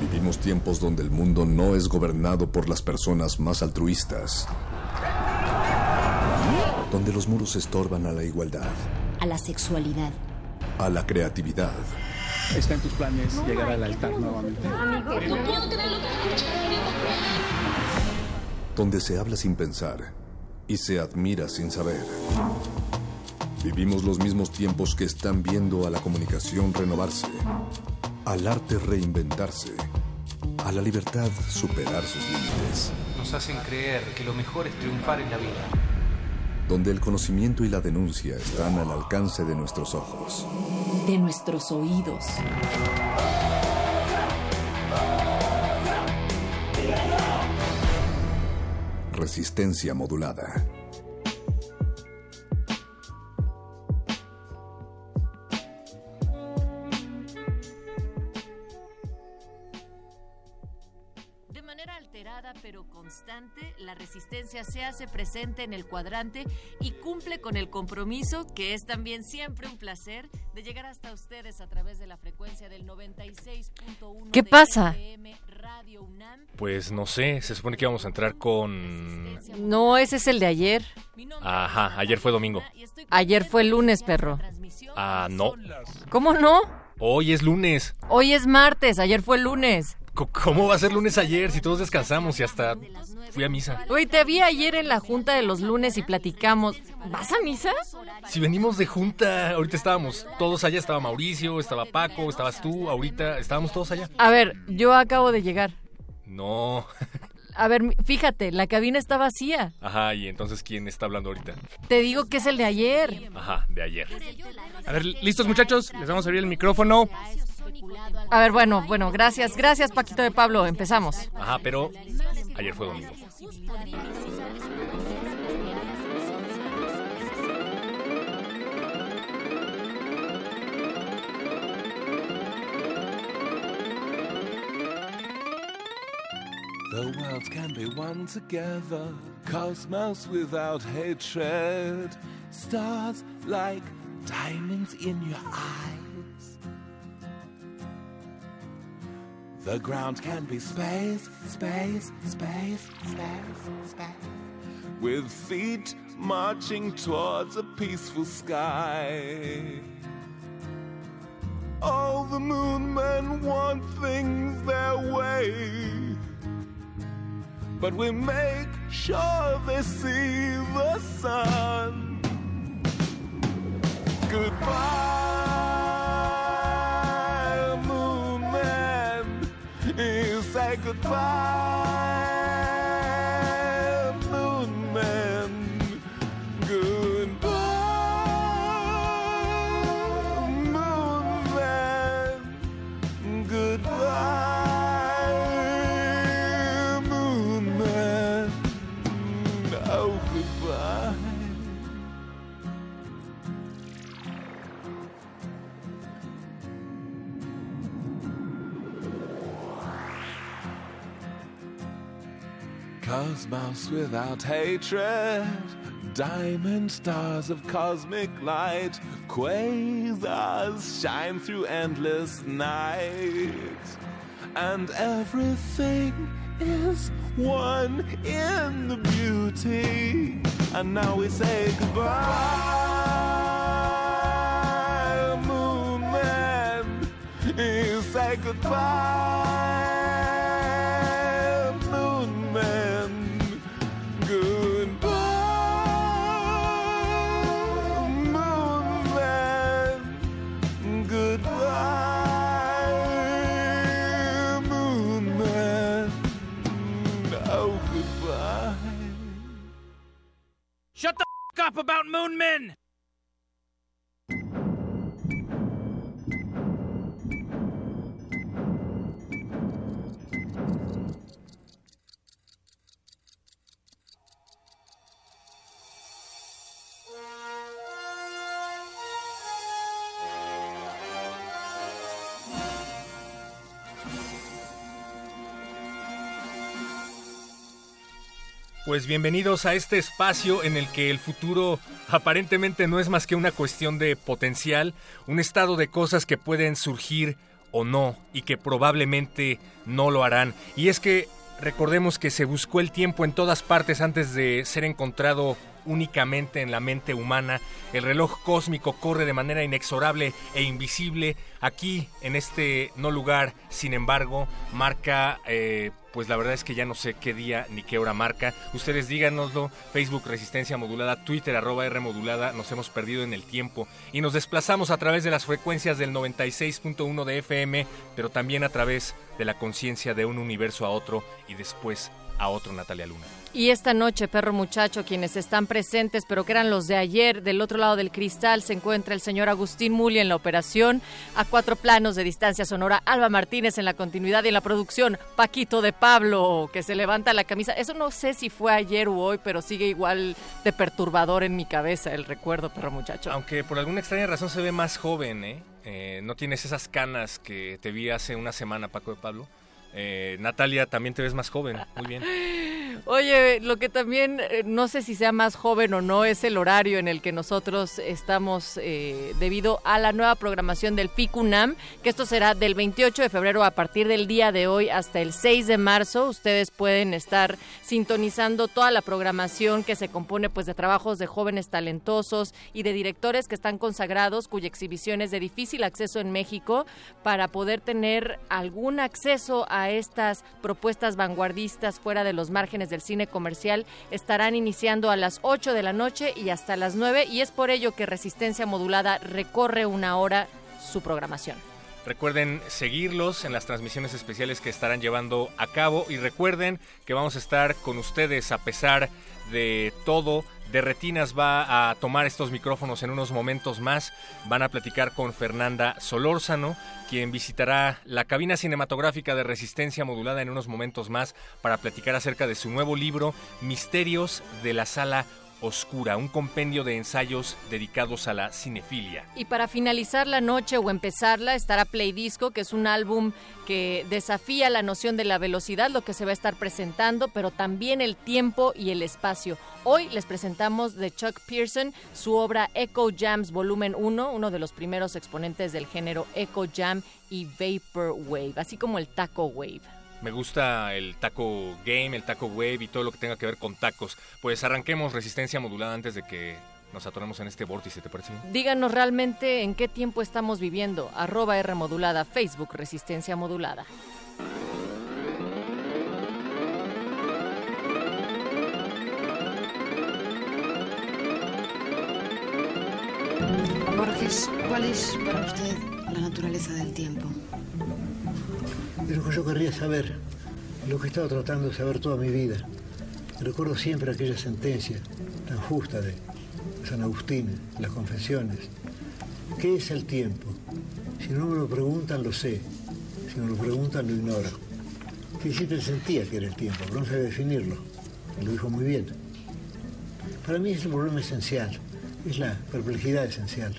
Vivimos tiempos donde el mundo no es gobernado por las personas más altruistas. Donde los muros estorban a la igualdad. A la sexualidad. A la creatividad. ¿Está en tus planes llegar al altar nuevamente? Donde se habla sin pensar y se admira sin saber. Vivimos los mismos tiempos que están viendo a la comunicación renovarse, al arte reinventarse, a la libertad superar sus límites. Nos hacen creer que lo mejor es triunfar en la vida. Donde el conocimiento y la denuncia están al alcance de nuestros ojos. De nuestros oídos. Resistencia modulada. La resistencia se hace presente en el cuadrante y cumple con el compromiso, que es también siempre un placer, de llegar hasta ustedes a través de la frecuencia del 96.1. ¿Qué pasa? Pues no sé, se supone que íbamos a entrar con... No, ese es el de ayer. Ajá, ayer fue domingo. Ayer fue lunes, perro. Ah, no. ¿Cómo no? Hoy es lunes. Hoy es martes, ayer fue lunes. ¿Cómo va a ser lunes ayer si todos descansamos y hasta fui a misa? Uy, te vi ayer en la junta de los lunes y platicamos. ¿Vas a misa? Si venimos de junta, ahorita estábamos todos allá, estaba Mauricio, estaba Paco, estabas tú, ahorita estábamos todos allá. A ver, yo acabo de llegar. No. A ver, fíjate, la cabina está vacía. Ajá, y entonces ¿quién está hablando ahorita? Te digo que es el de ayer. Ajá, de ayer. A ver, listos muchachos, les vamos a abrir el micrófono. A ver, bueno, bueno, gracias, gracias Paquito de Pablo, empezamos. Ajá, pero ayer fue domingo. The world can be one together, cosmos without hatred, stars like diamonds in your eyes. The ground can be space, space, space, space, space, with feet marching towards a peaceful sky. All the moon men want things their way but we make sure they see the sun. Goodbye, say goodbye, Cosmos without hatred, diamond stars of cosmic light, quasars shine through endless night, and everything is one in the beauty. And now we say goodbye, moon man. You say goodbye, up about Moon Men! Pues bienvenidos a este espacio en el que el futuro aparentemente no es más que una cuestión de potencial, un estado de cosas que pueden surgir o no y que probablemente no lo harán. Y es que recordemos que se buscó el tiempo en todas partes antes de ser encontrado únicamente en la mente humana. El reloj cósmico corre de manera inexorable e invisible. Aquí, en este no lugar, sin embargo, marca... Eh, pues la verdad es que ya no sé qué día ni qué hora marca. Ustedes díganoslo, Facebook Resistencia Modulada, Twitter arroba R Modulada, nos hemos perdido en el tiempo y nos desplazamos a través de las frecuencias del 96.1 de FM, pero también a través de la conciencia de un universo a otro y después a otro Natalia Luna. Y esta noche, perro muchacho, quienes están presentes, pero que eran los de ayer, del otro lado del cristal, se encuentra el señor Agustín Muli en la operación, a cuatro planos de distancia sonora, Alba Martínez en la continuidad y en la producción, Paquito de Pablo, que se levanta la camisa. Eso no sé si fue ayer o hoy, pero sigue igual de perturbador en mi cabeza el recuerdo, perro muchacho. Aunque por alguna extraña razón se ve más joven, ¿eh? eh no tienes esas canas que te vi hace una semana, Paco de Pablo. Eh, Natalia, también te ves más joven. Muy bien. Oye, lo que también eh, no sé si sea más joven o no es el horario en el que nosotros estamos eh, debido a la nueva programación del FICUNAM, que esto será del 28 de febrero a partir del día de hoy hasta el 6 de marzo. Ustedes pueden estar sintonizando toda la programación que se compone pues de trabajos de jóvenes talentosos y de directores que están consagrados, cuya exhibición es de difícil acceso en México, para poder tener algún acceso a estas propuestas vanguardistas fuera de los márgenes del cine comercial estarán iniciando a las 8 de la noche y hasta las 9 y es por ello que Resistencia Modulada recorre una hora su programación. Recuerden seguirlos en las transmisiones especiales que estarán llevando a cabo y recuerden que vamos a estar con ustedes a pesar de todo de Retinas va a tomar estos micrófonos en unos momentos más. Van a platicar con Fernanda Solórzano, quien visitará la cabina cinematográfica de Resistencia Modulada en unos momentos más para platicar acerca de su nuevo libro Misterios de la Sala Oscura, un compendio de ensayos dedicados a la cinefilia. Y para finalizar la noche o empezarla estará Play Disco, que es un álbum que desafía la noción de la velocidad, lo que se va a estar presentando, pero también el tiempo y el espacio. Hoy les presentamos de Chuck Pearson su obra Echo Jams Volumen 1, uno de los primeros exponentes del género Echo Jam y Vaporwave, así como el Taco Wave. Me gusta el taco game, el taco wave y todo lo que tenga que ver con tacos. Pues arranquemos resistencia modulada antes de que nos atoremos en este vórtice, ¿te parece Díganos realmente en qué tiempo estamos viviendo. Arroba R modulada, Facebook Resistencia Modulada. Borges, ¿cuál es para usted la naturaleza del tiempo? Es lo que yo querría saber, lo que he estado tratando de saber toda mi vida. Recuerdo siempre aquella sentencia tan justa de San Agustín, las confesiones. ¿Qué es el tiempo? Si no me lo preguntan, lo sé. Si me lo preguntan, lo ignoro. Que siempre sentía que era el tiempo, pero no sabía definirlo. Lo dijo muy bien. Para mí es el problema esencial, es la perplejidad esencial,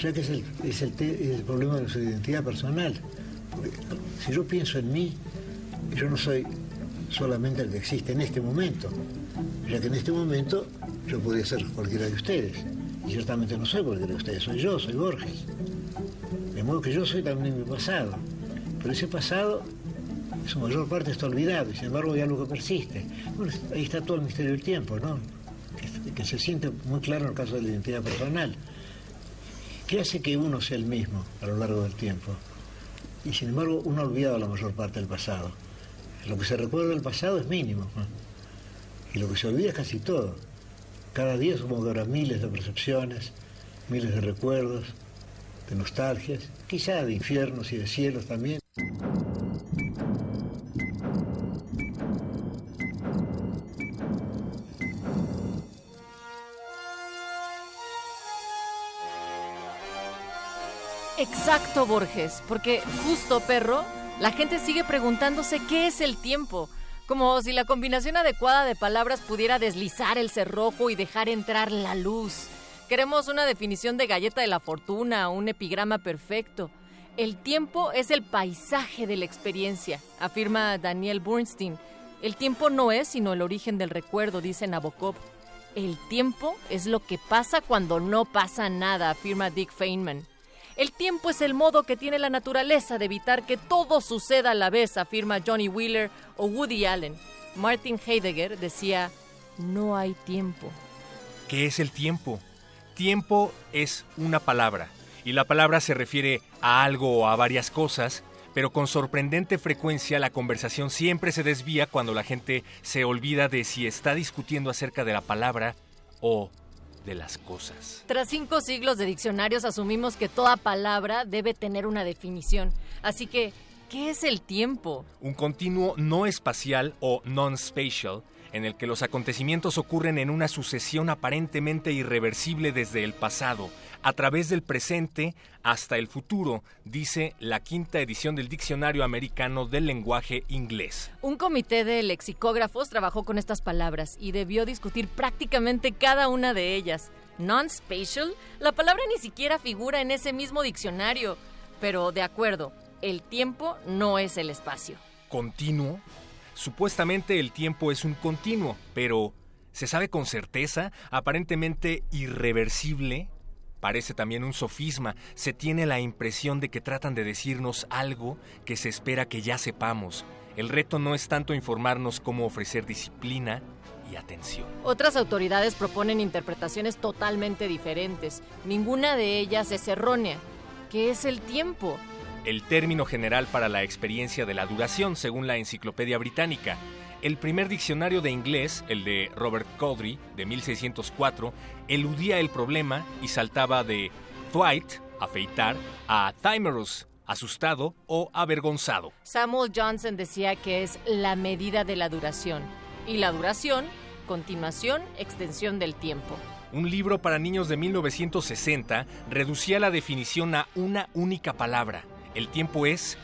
ya que es el, es el problema de su identidad personal. Si yo pienso en mí, yo no soy solamente el que existe en este momento, ya que en este momento yo podría ser cualquiera de ustedes. Y ciertamente no soy cualquiera de ustedes, soy yo, soy Borges. De modo que yo soy también mi pasado. Pero ese pasado, su mayor parte está olvidado, y sin embargo hay algo que persiste. Bueno, ahí está todo el misterio del tiempo, ¿no? Que, que se siente muy claro en el caso de la identidad personal. ¿Qué hace que uno sea el mismo a lo largo del tiempo? Y sin embargo uno ha olvidado la mayor parte del pasado. Lo que se recuerda del pasado es mínimo y lo que se olvida es casi todo. Cada día supongo que habrá miles de percepciones, miles de recuerdos, de nostalgias, quizá de infiernos y de cielos también. Exacto, Borges, porque justo, perro, la gente sigue preguntándose qué es el tiempo. Como si la combinación adecuada de palabras pudiera deslizar el cerrojo y dejar entrar la luz. Queremos una definición de galleta de la fortuna, un epigrama perfecto. El tiempo es el paisaje de la experiencia, afirma Daniel Bernstein. El tiempo no es sino el origen del recuerdo, dice Nabokov. El tiempo es lo que pasa cuando no pasa nada, afirma Dick Feynman. El tiempo es el modo que tiene la naturaleza de evitar que todo suceda a la vez, afirma Johnny Wheeler o Woody Allen. Martin Heidegger decía, no hay tiempo. ¿Qué es el tiempo? Tiempo es una palabra, y la palabra se refiere a algo o a varias cosas, pero con sorprendente frecuencia la conversación siempre se desvía cuando la gente se olvida de si está discutiendo acerca de la palabra o de las cosas. Tras cinco siglos de diccionarios asumimos que toda palabra debe tener una definición. Así que, ¿qué es el tiempo? Un continuo no espacial o non-spatial en el que los acontecimientos ocurren en una sucesión aparentemente irreversible desde el pasado, a través del presente hasta el futuro, dice la quinta edición del Diccionario Americano del Lenguaje Inglés. Un comité de lexicógrafos trabajó con estas palabras y debió discutir prácticamente cada una de ellas. Non-spatial, la palabra ni siquiera figura en ese mismo diccionario. Pero de acuerdo, el tiempo no es el espacio. ¿Continuo? Supuestamente el tiempo es un continuo, pero ¿se sabe con certeza? Aparentemente irreversible. Parece también un sofisma. Se tiene la impresión de que tratan de decirnos algo que se espera que ya sepamos. El reto no es tanto informarnos cómo ofrecer disciplina y atención. Otras autoridades proponen interpretaciones totalmente diferentes. Ninguna de ellas es errónea. ¿Qué es el tiempo? El término general para la experiencia de la duración, según la Enciclopedia Británica. El primer diccionario de inglés, el de Robert Cowdery, de 1604, eludía el problema y saltaba de thwait, afeitar, a thimerus, asustado o avergonzado. Samuel Johnson decía que es la medida de la duración. Y la duración, continuación, extensión del tiempo. Un libro para niños de 1960 reducía la definición a una única palabra. El tiempo es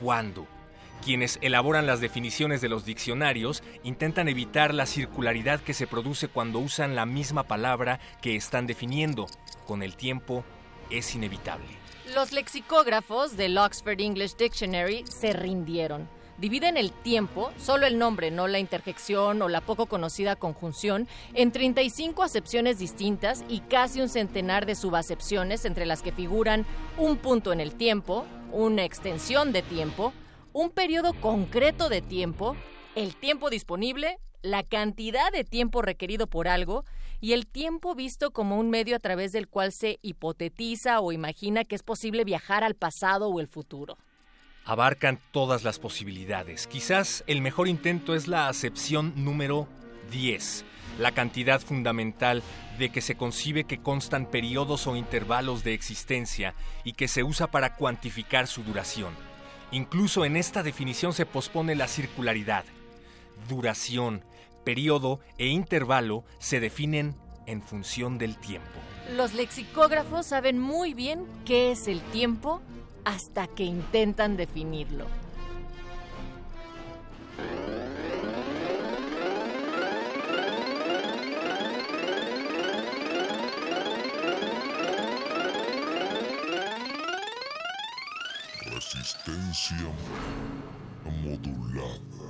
cuándo. Quienes elaboran las definiciones de los diccionarios intentan evitar la circularidad que se produce cuando usan la misma palabra que están definiendo. Con el tiempo es inevitable. Los lexicógrafos del Oxford English Dictionary se rindieron. Dividen el tiempo, solo el nombre, no la interjección o la poco conocida conjunción, en 35 acepciones distintas y casi un centenar de subacepciones entre las que figuran un punto en el tiempo, una extensión de tiempo, un periodo concreto de tiempo, el tiempo disponible, la cantidad de tiempo requerido por algo y el tiempo visto como un medio a través del cual se hipotetiza o imagina que es posible viajar al pasado o el futuro. Abarcan todas las posibilidades. Quizás el mejor intento es la acepción número 10, la cantidad fundamental de que se concibe que constan periodos o intervalos de existencia y que se usa para cuantificar su duración. Incluso en esta definición se pospone la circularidad. Duración, periodo e intervalo se definen en función del tiempo. Los lexicógrafos saben muy bien qué es el tiempo hasta que intentan definirlo. Resistencia modulada.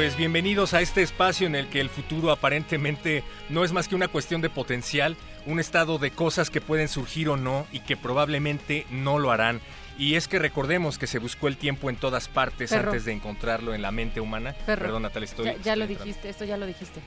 Pues bienvenidos a este espacio en el que el futuro aparentemente no es más que una cuestión de potencial, un estado de cosas que pueden surgir o no y que probablemente no lo harán. Y es que recordemos que se buscó el tiempo en todas partes Perro. antes de encontrarlo en la mente humana. Perro. Perdón, Natalia, estoy... Ya, ya lo entrando. dijiste, esto ya lo dijiste.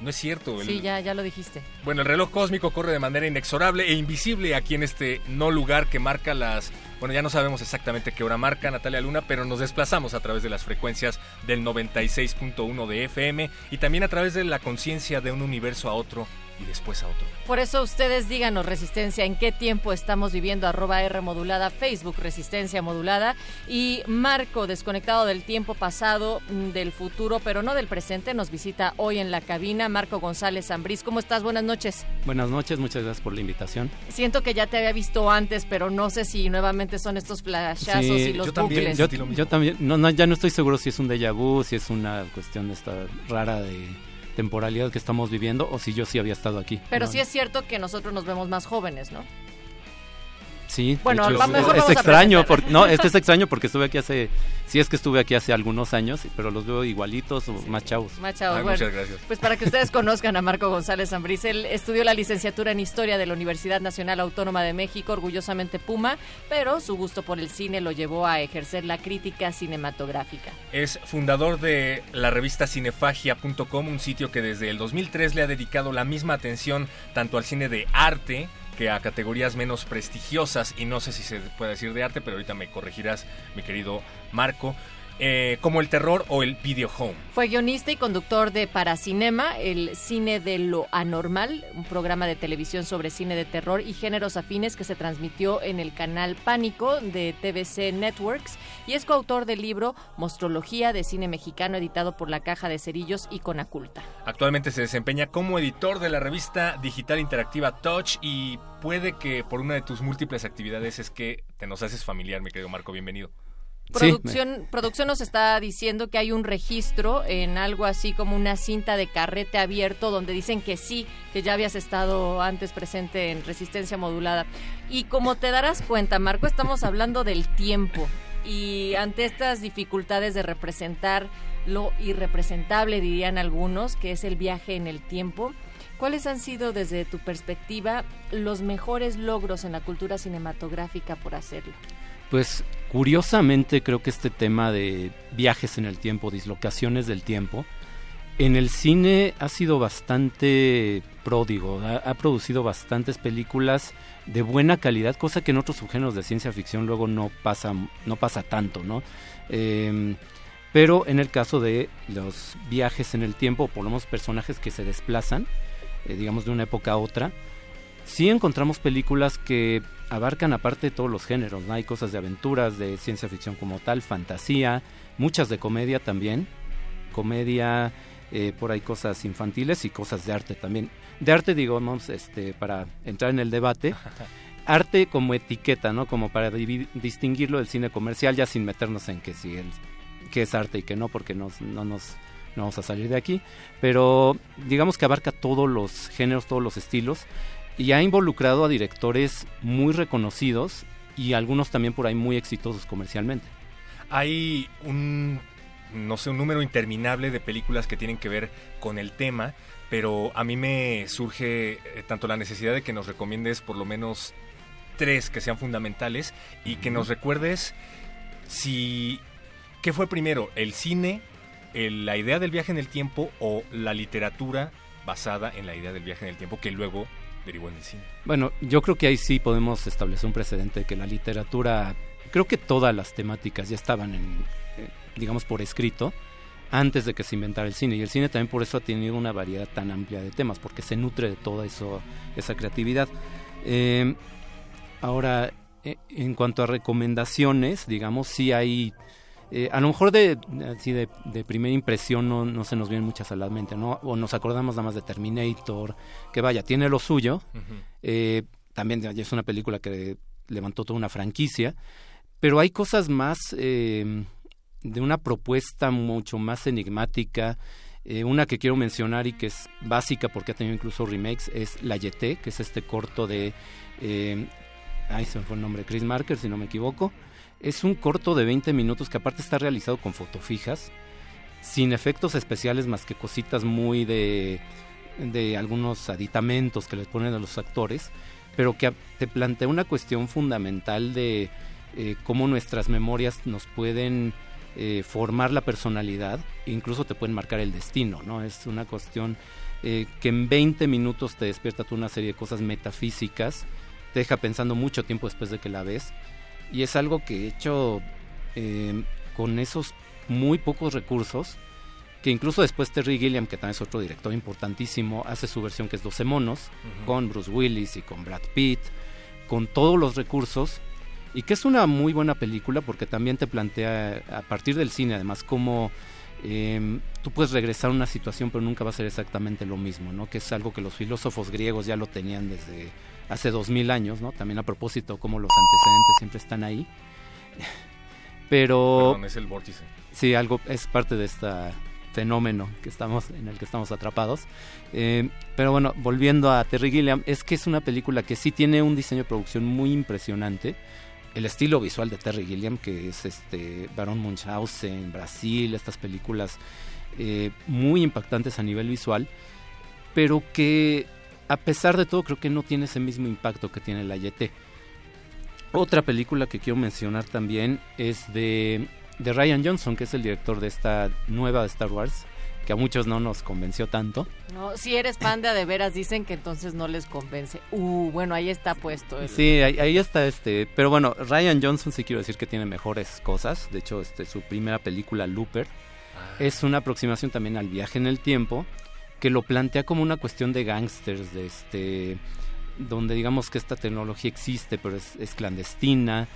No es cierto. el- Sí, ya, ya lo dijiste. Bueno, el reloj cósmico corre de manera inexorable e invisible aquí en este no lugar que marca las... Bueno, ya no sabemos exactamente qué hora marca Natalia Luna, pero nos desplazamos a través de las frecuencias del 96.1 de FM y también a través de la conciencia de un universo a otro y después a otro. Por eso ustedes díganos, Resistencia, en qué tiempo estamos viviendo, arroba R modulada, Facebook Resistencia modulada y Marco, desconectado del tiempo pasado, mm, del futuro, pero no del presente, nos visita hoy en la cabina. Marco González Zambriz, ¿cómo estás? Buenas noches. Buenas noches, muchas gracias por la invitación. Siento que ya te había visto antes, pero no sé si nuevamente son estos flashazos y los bucles. Yo, yo también, no, no, ya no estoy seguro si es un déjà vu, si es una cuestión de esta rara de temporalidad que estamos viviendo o si yo sí había estado aquí. Pero No, sí es cierto que nosotros nos vemos más jóvenes, ¿no? Sí, Bueno, hecho, es- es, vamos a extraño, por- no, es que es extraño porque estuve aquí hace, sí es que estuve aquí hace algunos años, pero los veo igualitos o más chavos. Más chavos, bueno, Pues para que ustedes conozcan a Marco González Zambriz, él estudió la licenciatura en Historia de la Universidad Nacional Autónoma de México, orgullosamente Puma, pero su gusto por el cine lo llevó a ejercer la crítica cinematográfica. Es fundador de la revista cinefagia.com, un sitio que desde el 2003 le ha dedicado la misma atención tanto al cine de arte que a categorías menos prestigiosas, y no sé si se puede decir de arte, pero ahorita me corregirás, mi querido Marco, eh, como el terror o el video home. Fue guionista y conductor de Paracinema, el cine de lo anormal, un programa de televisión sobre cine de terror y géneros afines que se transmitió en el canal Pánico de TVC Networks y es coautor del libro Mostrología de cine mexicano editado por la Caja de Cerillos y Conaculta. Actualmente se desempeña como editor de la revista digital interactiva Touch y puede que por una de tus múltiples actividades es que te nos haces familiar, mi querido Marco, bienvenido. Producción, producción nos está diciendo que hay un registro en algo así como una cinta de carrete abierto donde dicen que sí, que ya habías estado antes presente en resistencia modulada. Y como te darás cuenta, Marco, estamos hablando del tiempo. Y ante estas dificultades de representar lo irrepresentable, dirían algunos, que es el viaje en el tiempo, ¿cuáles han sido desde tu perspectiva los mejores logros en la cultura cinematográfica por hacerlo? Pues curiosamente creo que este tema de viajes en el tiempo, dislocaciones del tiempo, en el cine ha sido bastante pródigo, ha, producido bastantes películas de buena calidad, cosa que en otros subgéneros de ciencia ficción luego no pasa, no pasa tanto, ¿no? Eh, pero en el caso de los viajes en el tiempo, por lo menos personajes que se desplazan, eh, digamos de una época a otra, sí encontramos películas que abarcan aparte todos los géneros, ¿no? Hay cosas de aventuras, de ciencia ficción como tal, fantasía, muchas de comedia también, comedia, eh, por ahí cosas infantiles y cosas de arte también. De arte, digamos, este, para entrar en el debate, arte como etiqueta, ¿no? Como para distinguirlo del cine comercial, ya sin meternos en que si el, qué es arte y qué no, porque nos, no nos no vamos a salir de aquí, pero digamos que abarca todos los géneros, todos los estilos y ha involucrado a directores muy reconocidos y algunos también por ahí muy exitosos comercialmente. Hay un, no sé, un número interminable de películas que tienen que ver con el tema, pero a mí me surge eh, tanto la necesidad de que nos recomiendes por lo menos tres que sean fundamentales y que nos recuerdes si qué fue primero, el cine, el- la idea del viaje en el tiempo o la literatura basada en la idea del viaje en el tiempo que luego derivó en el cine. Bueno, yo creo que ahí sí podemos establecer un precedente de que la literatura, creo que todas las temáticas ya estaban en, eh, digamos, por escrito antes de que se inventara el cine. Y el cine también por eso ha tenido una variedad tan amplia de temas, porque se nutre de toda eso, esa creatividad. Eh, ahora, eh, en cuanto a recomendaciones, digamos, sí hay... eh, a lo mejor de, así de, de primera impresión no, no se nos vienen muchas a la mente, ¿no? O nos acordamos nada más de Terminator, que vaya, tiene lo suyo. Eh, también es una película que levantó toda una franquicia. Pero hay cosas más eh, de una propuesta mucho más enigmática. Eh, una que quiero mencionar y que es básica porque ha tenido incluso remakes es La Yeté, que es este corto de... Eh, ay, se me fue el nombre, Chris Marker, si no me equivoco. Es un corto de 20 minutos que aparte está realizado con fotofijas sin efectos especiales más que cositas muy de, de algunos aditamentos que les ponen a los actores, pero que te plantea una cuestión fundamental de eh, cómo nuestras memorias nos pueden eh, formar la personalidad, incluso te pueden marcar el destino, ¿no? Es una cuestión eh, que en 20 minutos te despierta tú una serie de cosas metafísicas, te deja pensando mucho tiempo después de que la ves, y es algo que he hecho con esos muy pocos recursos, que incluso después Terry Gilliam, que también es otro director importantísimo, hace su versión que es 12 monos, con Bruce Willis y con Brad Pitt, con todos los recursos, y que es una muy buena película porque también te plantea a partir del cine, además, cómo em, tú puedes regresar a una situación, pero nunca va a ser exactamente lo mismo, ¿no? Que es algo que los filósofos griegos ya lo tenían desde hace dos mil años, ¿no? También a propósito, cómo los antecedentes siempre están ahí. Pero... Perdón, es el vórtice. Sí, algo es parte de este fenómeno que estamos en el que estamos atrapados. Eh, pero bueno, volviendo a Terry Gilliam, es que es una película que sí tiene un diseño de producción muy impresionante. El estilo visual de Terry Gilliam, que es este Barón Munchausen, Brasil, estas películas eh, muy impactantes a nivel visual, pero que a pesar de todo creo que no tiene ese mismo impacto que tiene la YT. Otra película que quiero mencionar también es de, de Ryan Johnson, que es el director de esta nueva de Star Wars, que a muchos no nos convenció tanto. No, si eres fan de a de veras, dicen que entonces no les convence. Uh, bueno, ahí está puesto. Sí, ahí, está este. Pero bueno, Ryan Johnson sí quiero decir que tiene mejores cosas. De hecho, este, su primera película, Looper, ah. es una aproximación también al viaje en el tiempo, que lo plantea como una cuestión de gangsters, de este donde digamos que esta tecnología existe pero es, clandestina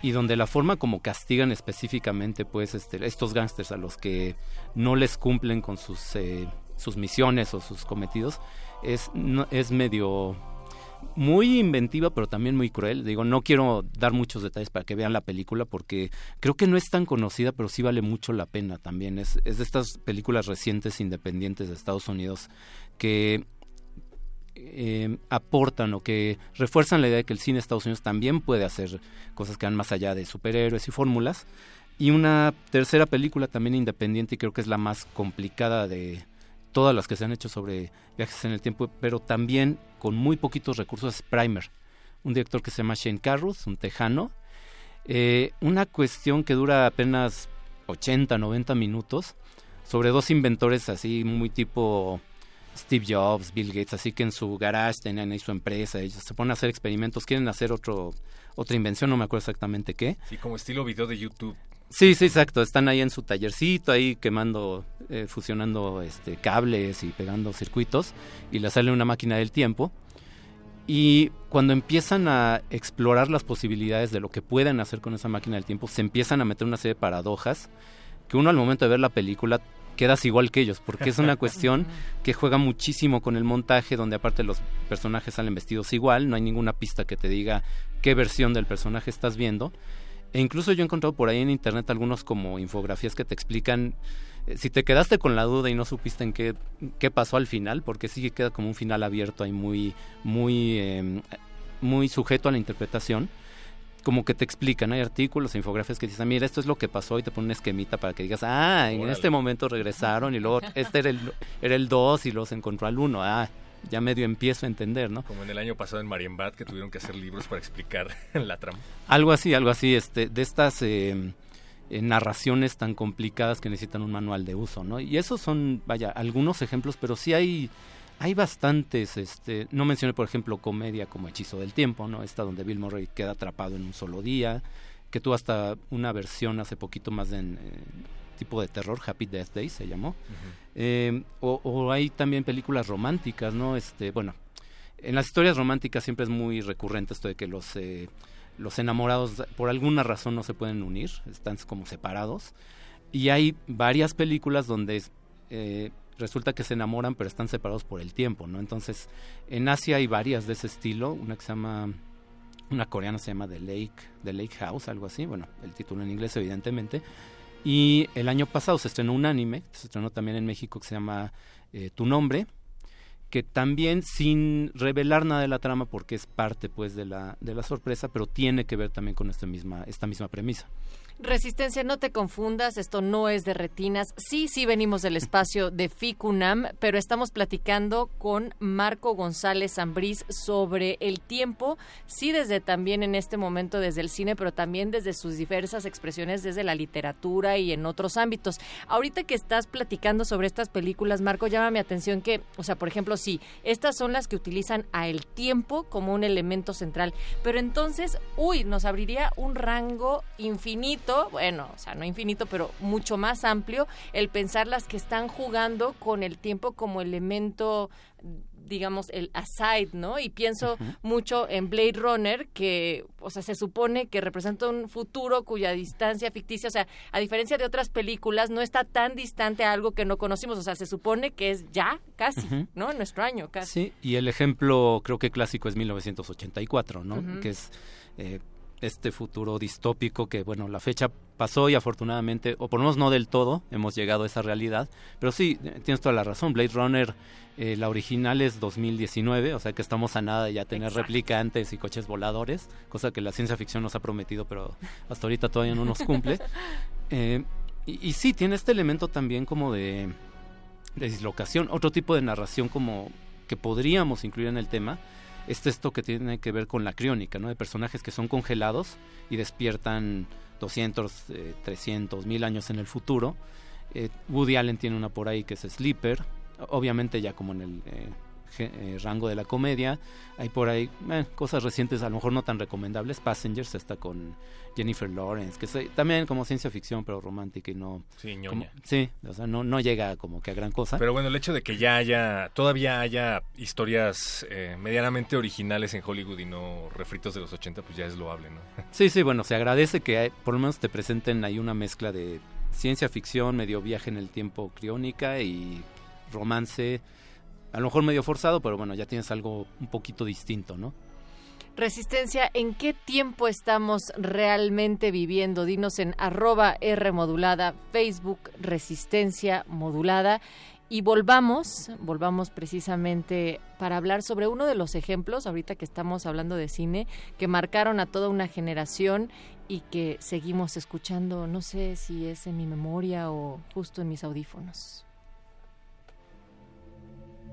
y donde la forma como castigan específicamente pues este, estos gángsters a los que no les cumplen con sus, eh, sus misiones o sus cometidos es, es medio muy inventiva pero también muy cruel. Digo, no quiero dar muchos detalles para que vean la película porque creo que no es tan conocida pero sí vale mucho la pena también. Es, es de estas películas recientes independientes de Estados Unidos que eh, aportan o que refuerzan la idea de que el cine de Estados Unidos también puede hacer cosas que van más allá de superhéroes y fórmulas. Y una tercera película también independiente y creo que es la más complicada de todas las que se han hecho sobre viajes en el tiempo, pero también con muy poquitos recursos, es Primer, un director que se llama Shane Carruth, un tejano. Eh, una cuestión que dura apenas 80, 90 minutos sobre dos inventores así muy tipo Steve Jobs, Bill Gates, así que en su garage tenían ahí su empresa, ellos se ponen a hacer experimentos, quieren hacer otro otra invención, no me acuerdo exactamente qué. Sí, como estilo video de YouTube. Sí, sí, exacto. Están ahí en su tallercito, ahí quemando, eh, fusionando este, cables y pegando circuitos, y le sale una máquina del tiempo. Y cuando empiezan a explorar las posibilidades de lo que pueden hacer con esa máquina del tiempo, se empiezan a meter una serie de paradojas que uno al momento de ver la película quedas igual que ellos, porque es una cuestión que juega muchísimo con el montaje, donde aparte los personajes salen vestidos igual, no hay ninguna pista que te diga qué versión del personaje estás viendo. E incluso yo he encontrado por ahí en internet algunos como infografías que te explican eh, si te quedaste con la duda y no supiste en qué, qué pasó al final, porque sí que queda como un final abierto ahí muy, muy, em, muy sujeto a la interpretación como que te explican, hay artículos, infografías que dicen, mira, esto es lo que pasó y te ponen una esquemita para que digas, ah, en este momento regresaron y luego este era el, era el 2 y los encontró al 1, ah, ya medio empiezo a entender, ¿no? Como en el año pasado en Marienbad que tuvieron que hacer libros para explicar la trama. Algo así, algo así, este, de estas eh, eh, narraciones tan complicadas que necesitan un manual de uso, ¿no? Y esos son, vaya, algunos ejemplos, pero sí hay hay bastantes, este, no mencioné por ejemplo comedia como Hechizo del Tiempo, ¿no? Esta donde Bill Murray queda atrapado en un solo día, que tuvo hasta una versión hace poquito más de eh, tipo de terror, Happy Death Day se llamó. Eh, o, hay también películas románticas, ¿no? Este, bueno, en las historias románticas siempre es muy recurrente esto de que los, eh, los enamorados por alguna razón no se pueden unir, están como separados. Y hay varias películas donde resulta que se enamoran pero están separados por el tiempo, ¿no? Entonces, en Asia hay varias de ese estilo, una que se llama una coreana se llama The Lake, The Lake House, algo así, bueno, el título en inglés evidentemente. Y el año pasado se estrenó un anime, se estrenó también en México que se llama eh, Tu nombre, que también sin revelar nada de la trama porque es parte pues de la, de la sorpresa, pero tiene que ver también con esta misma, esta misma premisa. Resistencia, no te confundas, esto no es de retinas. Sí, sí venimos del espacio de FICUNAM, pero estamos platicando con Marco González Zambriz sobre el tiempo, sí desde también en este momento desde el cine, pero también desde sus diversas expresiones desde la literatura y en otros ámbitos. Ahorita que estás platicando sobre estas películas, Marco, llama mi atención que, o sea, por ejemplo, sí, estas son las que utilizan a el tiempo como un elemento central, pero entonces, uy, nos abriría un rango infinito bueno, o sea, no infinito, pero mucho más amplio, el pensar las que están jugando con el tiempo como elemento digamos, el aside, ¿no? Y pienso mucho en Blade Runner, que, o sea, se supone que representa un futuro cuya distancia ficticia, o sea, a diferencia de otras películas, no está tan distante a algo que no conocimos, o sea, se supone que es ya, casi, ¿no? En nuestro año, casi. Sí, y el ejemplo creo que clásico es 1984, ¿no? Que es... Eh, este futuro distópico que, bueno, la fecha pasó y afortunadamente, o por lo menos no del todo, hemos llegado a esa realidad. Pero sí, tienes toda la razón. Blade Runner, eh, la original es 2019, o sea que estamos a nada de ya tener replicantes y coches voladores, cosa que la ciencia ficción nos ha prometido, pero hasta ahorita todavía no nos cumple. Eh, y, y, sí, tiene este elemento también como de, de dislocación, otro tipo de narración como que podríamos incluir en el tema es esto que tiene que ver con la criónica, ¿no? De personajes que son congelados y despiertan 200, 300, mil años en el futuro. Eh, Woody Allen tiene una por ahí que es Sleeper, obviamente ya como en el eh, eh, rango de la comedia. Hay por ahí eh, cosas recientes, a lo mejor no tan recomendables. Passengers está con Jennifer Lawrence, que es también como ciencia ficción, pero romántica y no... Sí, ñoña. sí, o sea, no, no llega como que a gran cosa. Pero bueno, el hecho de que ya haya, todavía haya historias eh, medianamente originales en Hollywood y no refritos de los 80, pues ya es loable, ¿no? Sí, sí, bueno, se agradece que por lo menos te presenten ahí una mezcla de ciencia ficción, medio viaje en el tiempo criónica y romance a lo mejor medio forzado, pero bueno, ya tienes algo un poquito distinto, ¿no? Resistencia, ¿en qué tiempo estamos realmente viviendo? Dinos en arroba R modulada, Facebook Resistencia modulada. Y volvamos, volvamos precisamente para hablar sobre uno de los ejemplos, ahorita que estamos hablando de cine, que marcaron a toda una generación y que seguimos escuchando, no sé si es en mi memoria o justo en mis audífonos.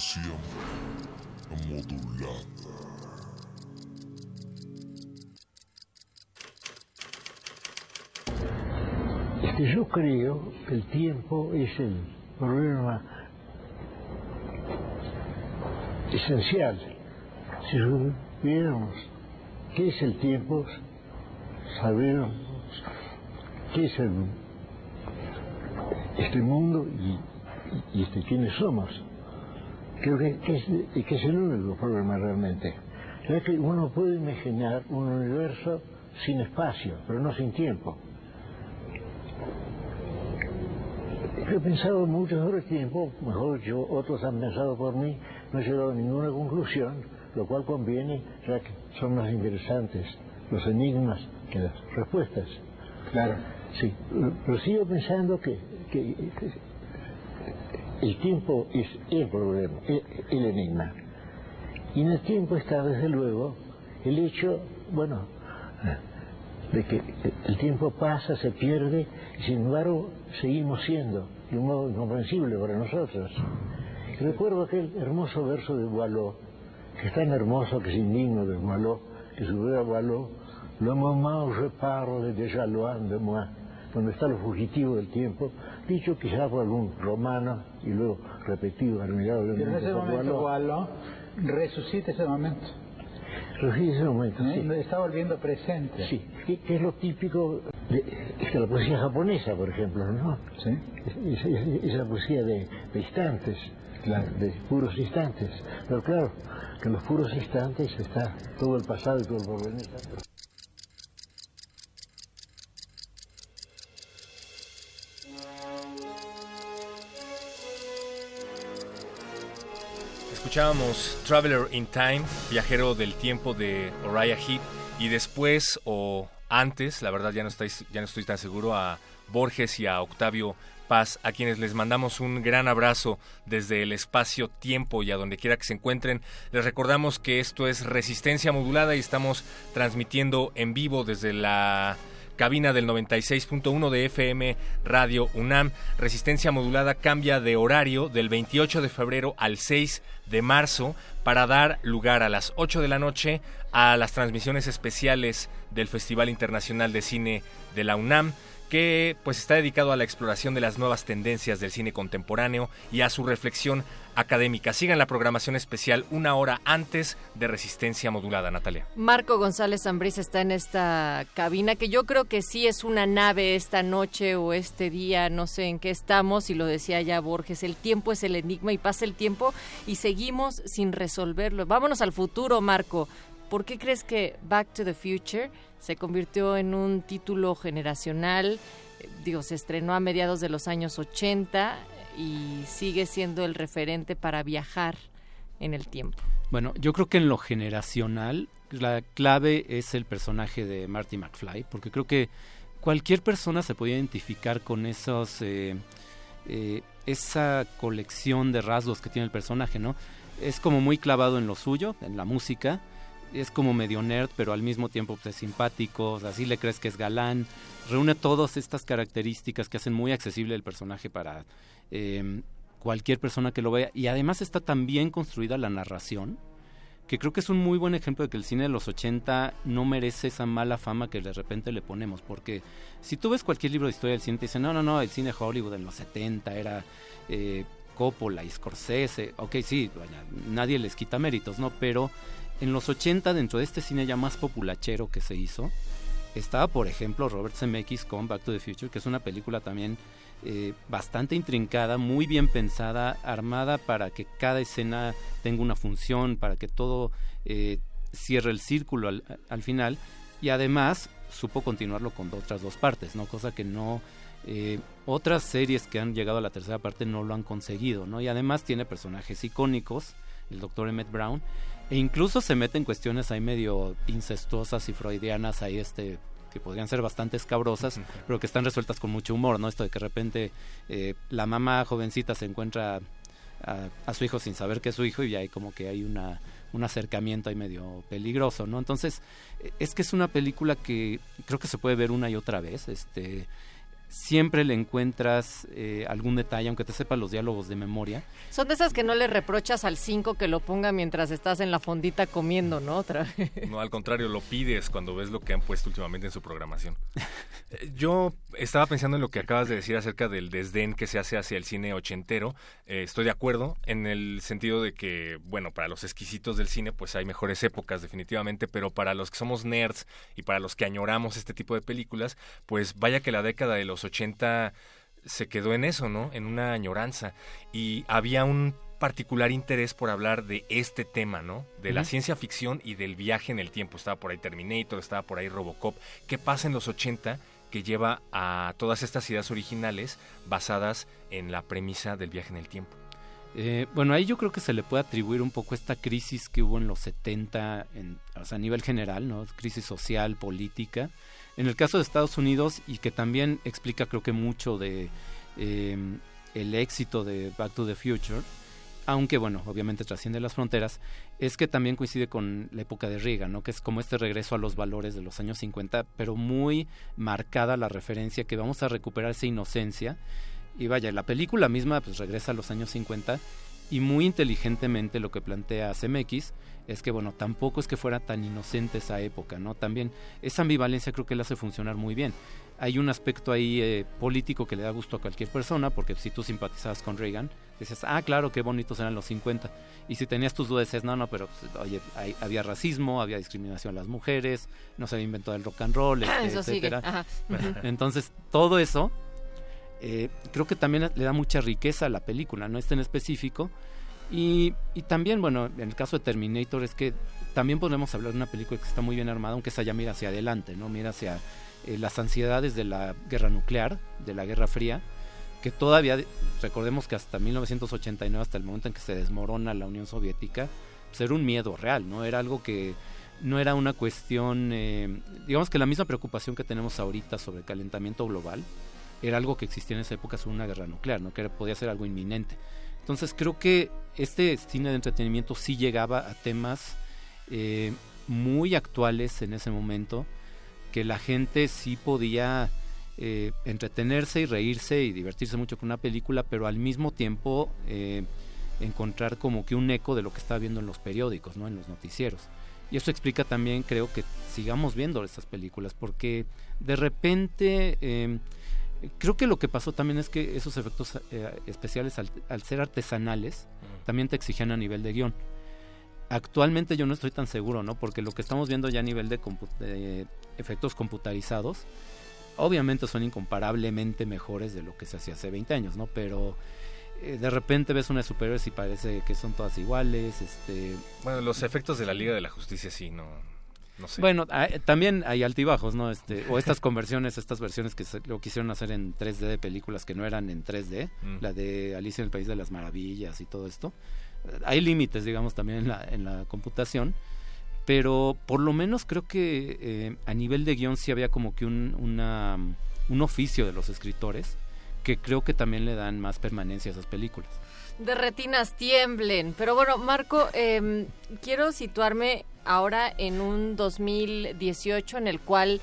Resistencia modulada. Yo creo que el tiempo es el problema esencial. Si supiéramos qué es el tiempo, sabiéramos qué es el, este mundo y, y este, quiénes somos. Creo que, que, es, que es el único problema realmente. Es que uno puede imaginar un universo sin espacio, pero no sin tiempo. Yo he pensado mucho sobre el tiempo, mejor yo, otros han pensado por mí, no he llegado a ninguna conclusión, lo cual conviene, ya que son más interesantes los enigmas que las respuestas. Claro. Sí, pero sigo pensando que, que, el tiempo es el problema, el, enigma. Y en el tiempo está, desde luego, el hecho, bueno, de que el tiempo pasa, se pierde, y sin embargo seguimos siendo de un modo incomprensible para nosotros. Y recuerdo aquel hermoso verso de Boileau, que es tan hermoso que es indigno de Boileau, que subió a Boileau, Le moment où je parle déjà loin de moi, donde está lo fugitivo del tiempo, dicho quizá por algún romano y luego repetido al mirado de en ese momento Boileau resucita ese momento. Resucita ese momento, ¿Eh? sí. Está volviendo presente. Sí, que, es lo típico de, la poesía japonesa, por ejemplo, ¿no? Sí. Es, es, es la poesía de, de instantes, claro. de puros instantes. Pero claro, que en los puros instantes está todo el pasado y todo el porvenir. Escuchábamos Traveler in Time, viajero del tiempo de Uriah Heep, y después o antes, la verdad ya no, estáis, ya no estoy tan seguro, a Borges y a Octavio Paz, a quienes les mandamos un gran abrazo desde el espacio-tiempo y a donde quiera que se encuentren. Les recordamos que esto es Resistencia Modulada y estamos transmitiendo en vivo desde la cabina del 96.1 de FM Radio UNAM. Resistencia modulada cambia de horario del 28 de febrero al 6 de marzo para dar lugar a las 8 de la noche a las transmisiones especiales del Festival Internacional de Cine de la UNAM que pues está dedicado a la exploración de las nuevas tendencias del cine contemporáneo y a su reflexión académica. Sigan la programación especial una hora antes de Resistencia Modulada, Natalia. Marco González Zambriz está en esta cabina, que yo creo que sí es una nave esta noche o este día, no sé en qué estamos, y lo decía ya Borges, el tiempo es el enigma y pasa el tiempo y seguimos sin resolverlo. Vámonos al futuro, Marco. ¿Por qué crees que Back to the Future se convirtió en un título generacional? Digo, se estrenó a mediados de los años 80 y sigue siendo el referente para viajar en el tiempo. Bueno, yo creo que en lo generacional la clave es el personaje de Marty McFly, porque creo que cualquier persona se puede identificar con esos, eh, eh, esa colección de rasgos que tiene el personaje, ¿no? Es como muy clavado en lo suyo, en la música, es como medio nerd, pero al mismo tiempo pues, es simpático, o sea, así le crees que es galán, reúne todas estas características que hacen muy accesible el personaje para eh, cualquier persona que lo vea, y además está tan bien construida la narración, que creo que es un muy buen ejemplo de que el cine de los 80 no merece esa mala fama que de repente le ponemos, porque si tú ves cualquier libro de historia del cine, te dicen, no, no, no, el cine Hollywood en los 70 era... Eh, Coppola y Scorsese, ok, sí, vaya, nadie les quita méritos, ¿no? Pero en los 80, dentro de este cine ya más populachero que se hizo, estaba, por ejemplo, Robert Zemeckis con Back to the Future, que es una película también eh, bastante intrincada, muy bien pensada, armada para que cada escena tenga una función, para que todo eh, cierre el círculo al, al, final, y además supo continuarlo con otras dos partes, ¿no? Cosa que no... Eh, otras series que han llegado a la tercera parte no lo han conseguido, ¿no? Y además tiene personajes icónicos, el doctor Emmett Brown, e incluso se mete en cuestiones ahí medio incestuosas y freudianas ahí este que podrían ser bastante escabrosas, uh -huh. pero que están resueltas con mucho humor, ¿no? Esto de que de repente eh, la mamá jovencita se encuentra a, a, su hijo sin saber que es su hijo y ahí como que hay una, un acercamiento ahí medio peligroso, ¿no? Entonces, es que es una película que creo que se puede ver una y otra vez, este siempre le encuentras eh, algún detalle, aunque te sepa los diálogos de memoria. Son de esas que no le reprochas al 5 que lo ponga mientras estás en la fondita comiendo, ¿no? Otra No, al contrario, lo pides cuando ves lo que han puesto últimamente en su programación. Yo estaba pensando en lo que acabas de decir acerca del desdén que se hace hacia el cine ochentero. Eh, estoy de acuerdo en el sentido de que, bueno, para los exquisitos del cine, pues hay mejores épocas, definitivamente, pero para los que somos nerds y para los que añoramos este tipo de películas, pues vaya que la década de los 80 se quedó en eso, ¿no? En una añoranza. Y había un particular interés por hablar de este tema, ¿no? De la ciencia ficción y del viaje en el tiempo. Estaba por ahí Terminator, estaba por ahí Robocop. ¿Qué pasa en los 80 que lleva a todas estas ideas originales basadas en la premisa del viaje en el tiempo? Eh, bueno, ahí yo creo que se le puede atribuir un poco esta crisis que hubo en los 70, en, a nivel general, ¿no? Crisis social, política. En el caso de Estados Unidos, y que también explica creo que mucho de eh, el éxito de Back to the Future, aunque bueno, obviamente trasciende las fronteras, es que también coincide con la época de Reagan, ¿no? que es como este regreso a los valores de los años 50, pero muy marcada la referencia que vamos a recuperar esa inocencia. Y vaya, la película misma pues regresa a los años 50 y muy inteligentemente lo que plantea CMX es que bueno, tampoco es que fuera tan inocente esa época, ¿no? También esa ambivalencia creo que la hace funcionar muy bien. Hay un aspecto ahí eh, político que le da gusto a cualquier persona, porque si tú simpatizabas con Reagan, dices, ah, claro, qué bonitos eran los 50. Y si tenías tus dudas, dices, no, no, pero pues, oye, hay- había racismo, había discriminación a las mujeres, no se había inventado el rock and roll, este, Eso etcétera. ajá. Entonces, todo eso eh, creo que también le da mucha riqueza a la película, no este en específico. Y, y también, bueno, en el caso de Terminator es que también podemos hablar de una película que está muy bien armada, aunque esa ya mira hacia adelante, ¿no? Mira hacia eh, las ansiedades de la guerra nuclear, de la Guerra Fría, que todavía, recordemos que hasta 1989, hasta el momento en que se desmorona la Unión Soviética, pues era un miedo real, ¿no? Era algo que no era una cuestión, eh, digamos que la misma preocupación que tenemos ahorita sobre el calentamiento global, era algo que existía en esa época sobre una guerra nuclear, ¿no? que podía ser algo inminente. Entonces creo que este cine de entretenimiento sí llegaba a temas eh, muy actuales en ese momento, que la gente sí podía eh, entretenerse y reírse y divertirse mucho con una película, pero al mismo tiempo eh, encontrar como que un eco de lo que estaba viendo en los periódicos, ¿no? en los noticieros. Y eso explica también, creo, que sigamos viendo estas películas, porque de repente... eh, Creo que lo que pasó también es que esos efectos eh, especiales, al, al ser artesanales, también te exigían a nivel de guion. Actualmente yo no estoy tan seguro, ¿no? Porque lo que estamos viendo ya a nivel de, compu- de efectos computarizados, obviamente son incomparablemente mejores de lo que se hacía hace 20 años, ¿no? Pero eh, de repente ves una de superhéroes y parece que son todas iguales, este... Bueno, los efectos de la Liga de la Justicia sí, no, no sé. Bueno, ah, también hay altibajos, ¿no? Este, o estas conversiones, estas versiones que se- lo quisieron hacer en 3D de películas que no eran en 3D, Mm. la de Alicia en el País de las Maravillas y todo esto. Hay límites, digamos, también en la, en la computación, pero por lo menos creo que eh, a nivel de guion sí había como que un, un oficio de los escritores que creo que también le dan más permanencia a esas películas. De retinas tiemblen. Pero bueno, Marco, eh, quiero situarme ahora en un 2018 en el cual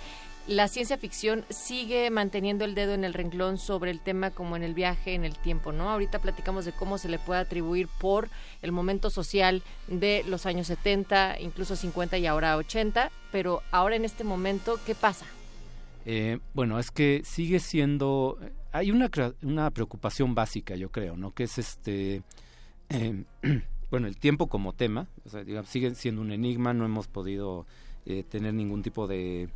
la ciencia ficción sigue manteniendo el dedo en el renglón sobre el tema como en el viaje en el tiempo, ¿no? Ahorita platicamos de cómo se le puede atribuir por el momento social de los años 70, incluso 50 y ahora 80, pero ahora en este momento, ¿qué pasa? Eh, bueno, es que sigue siendo... Hay una, una preocupación básica, yo creo, ¿no? Que es este... eh, bueno, el tiempo como tema, o sea, digamos, sigue siendo un enigma, no hemos podido eh, tener ningún tipo de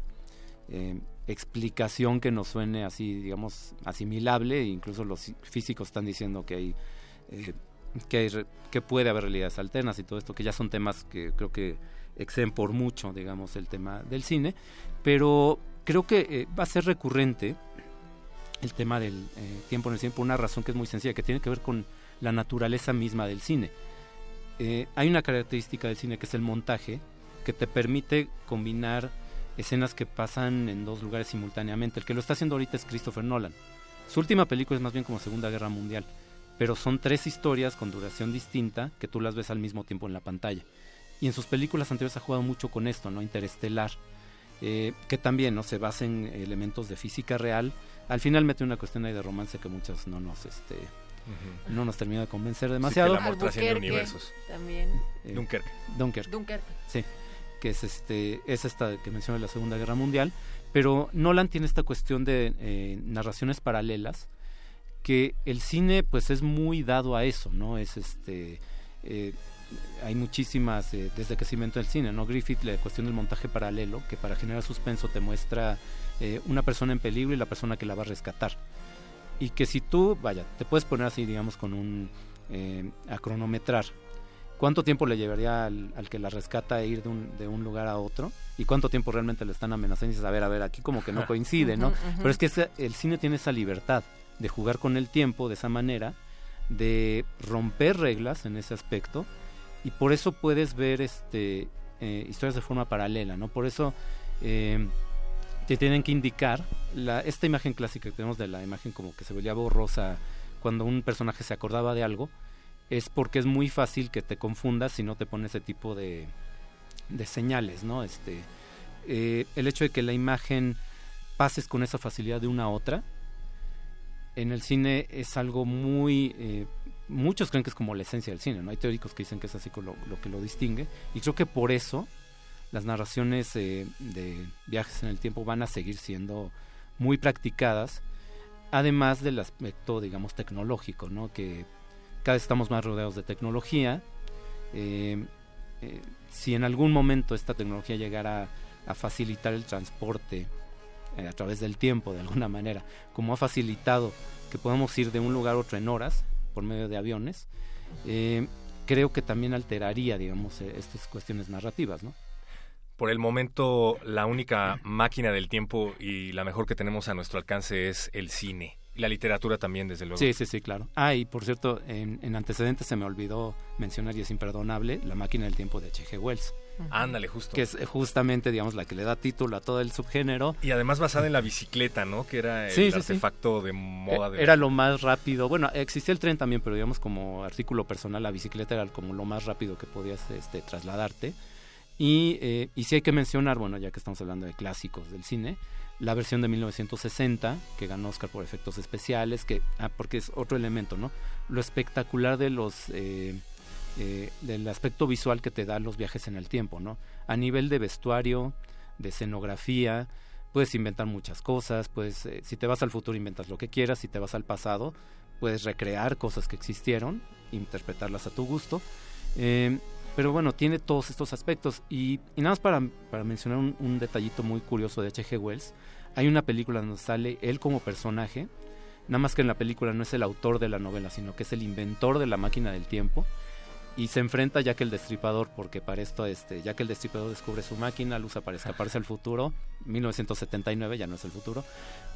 eh, explicación que nos suene así, digamos, asimilable, incluso los físicos están diciendo que hay... eh, que, que puede haber realidades alternas y todo esto, que ya son temas que creo que exceden por mucho, digamos, el tema del cine, pero creo que eh, va a ser recurrente el tema del eh, tiempo en el cine por una razón que es muy sencilla, que tiene que ver con la naturaleza misma del cine. Hay una característica del cine que es el montaje, que te permite combinar escenas que pasan en dos lugares simultáneamente. El que lo está haciendo ahorita es Christopher Nolan. Su última película es más bien como Segunda Guerra Mundial, pero son tres historias con duración distinta que tú las ves al mismo tiempo en la pantalla. Y en sus películas anteriores ha jugado mucho con esto, ¿no? Interestelar. eh, que también no se basa en elementos de física real. Al final mete una cuestión ahí de romance que muchos no nos este no nos termina de convencer demasiado. Sí, que el amor trasciende universos. También. Eh, Dunkerque. Dunkerque. Dunkerque. Sí, que es este es esta que menciona la Segunda Guerra Mundial, pero Nolan tiene esta cuestión de eh, narraciones paralelas que el cine pues es muy dado a eso, ¿no? Es este eh, hay muchísimas eh, desde que se inventó el cine, ¿no? Griffith la cuestión del montaje paralelo que para generar suspenso te muestra eh, una persona en peligro y la persona que la va a rescatar y que si tú vaya te puedes poner así digamos con un eh, a cronometrar cuánto tiempo le llevaría al, al que la rescata ir de un, de un lugar a otro y cuánto tiempo realmente le están amenazando y dices, a ver, a ver, aquí como que no coincide, ¿no? Pero es que ese- el cine tiene esa libertad de jugar con el tiempo de esa manera, de romper reglas en ese aspecto y por eso puedes ver este eh, historias de forma paralela, ¿no? Por eso eh, te tienen que indicar la, esta imagen clásica que tenemos de la imagen como que se veía borrosa cuando un personaje se acordaba de algo, es porque es muy fácil que te confundas si no te pone ese tipo de, de señales, ¿no? Este, eh, el hecho de que la imagen pases con esa facilidad de una a otra, en el cine es algo muy... eh, muchos creen que es como la esencia del cine. Hay teóricos que dicen que es así lo, lo que lo distingue, y creo que por eso las narraciones eh, de viajes en el tiempo van a seguir siendo muy practicadas, además del aspecto, digamos, tecnológico, ¿no? Que cada vez estamos más rodeados de tecnología. eh, eh, si en algún momento esta tecnología llegara a facilitar el transporte eh, a través del tiempo, de alguna manera, como ha facilitado que podamos ir de un lugar a otro en horas por medio de aviones, creo que también alteraría, digamos, estas cuestiones narrativas. Por el momento, la única máquina del tiempo y la mejor que tenemos a nuestro alcance es el cine. Y la literatura también, desde luego. Sí, sí, sí, claro. Ah, y por cierto, en, en antecedentes se me olvidó mencionar, y es imperdonable, La máquina del tiempo de H.G. Wells. Ándale, justo. Que es eh, justamente, digamos, la que le da título a todo el subgénero. Y además basada en la bicicleta, ¿no? Que era el Sí, sí, sí. artefacto de moda. Eh, De... Era lo más rápido. Bueno, existía el tren también, pero digamos como artículo personal, la bicicleta era como lo más rápido que podías este, trasladarte. Y, eh, y sí hay que mencionar, bueno, ya que estamos hablando de clásicos del cine, la versión de 1960, que ganó Oscar por efectos especiales, que ah, porque es otro elemento, ¿no? Lo espectacular de los... eh, eh, del aspecto visual que te da los viajes en el tiempo, ¿no? A nivel de vestuario, de escenografía, puedes inventar muchas cosas, pues eh, si te vas al futuro inventas lo que quieras, si te vas al pasado puedes recrear cosas que existieron, interpretarlas a tu gusto, eh, pero bueno, tiene todos estos aspectos y, y nada más para, para mencionar un, un detallito muy curioso de H.G. Wells, hay una película donde sale él como personaje, nada más que en la película no es el autor de la novela, sino que es el inventor de la máquina del tiempo y se enfrenta a Jack el Destripador porque para esto este Jack el Destripador descubre su máquina, la usa para escaparse al futuro, 1979 ya no es el futuro